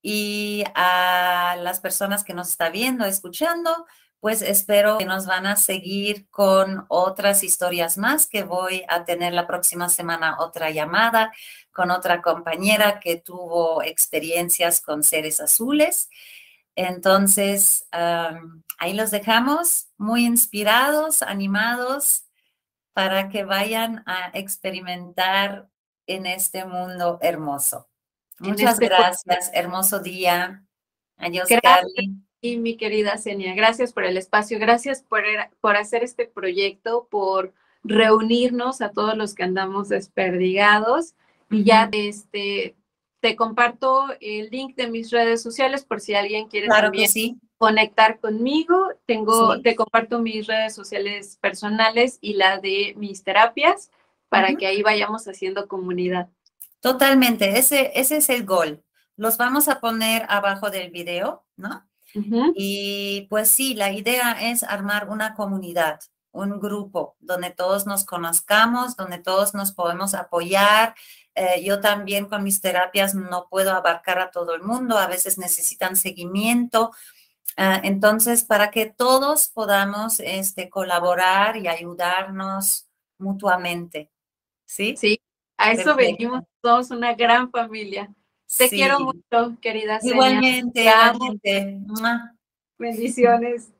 y a las personas que nos está viendo, escuchando, pues espero que nos van a seguir con otras historias más que voy a tener la próxima semana otra llamada con otra compañera que tuvo experiencias con seres azules. Entonces, ahí los dejamos muy inspirados, animados, para que vayan a experimentar en este mundo hermoso. Muchas este gracias, hermoso día. Adiós, gracias, Y mi querida Senia, gracias por el espacio, gracias por, por hacer este proyecto, por reunirnos a todos los que andamos desperdigados. Y ya este, te comparto el link de mis redes sociales por si alguien quiere también conectar conmigo. Tengo, te comparto mis redes sociales personales y la de mis terapias para que ahí vayamos haciendo comunidad. Totalmente, ese, ese es el gol. Los vamos a poner abajo del video, ¿no? Y pues sí, la idea es armar una comunidad, un grupo donde todos nos conozcamos, donde todos nos podemos apoyar, eh, yo también con mis terapias no puedo abarcar a todo el mundo, a veces necesitan seguimiento. Ah, entonces, para que todos podamos este, colaborar y ayudarnos mutuamente. ¿Sí? Sí, a eso venimos todos, una gran familia. Te quiero mucho, querida. Igualmente, igualmente. Bendiciones.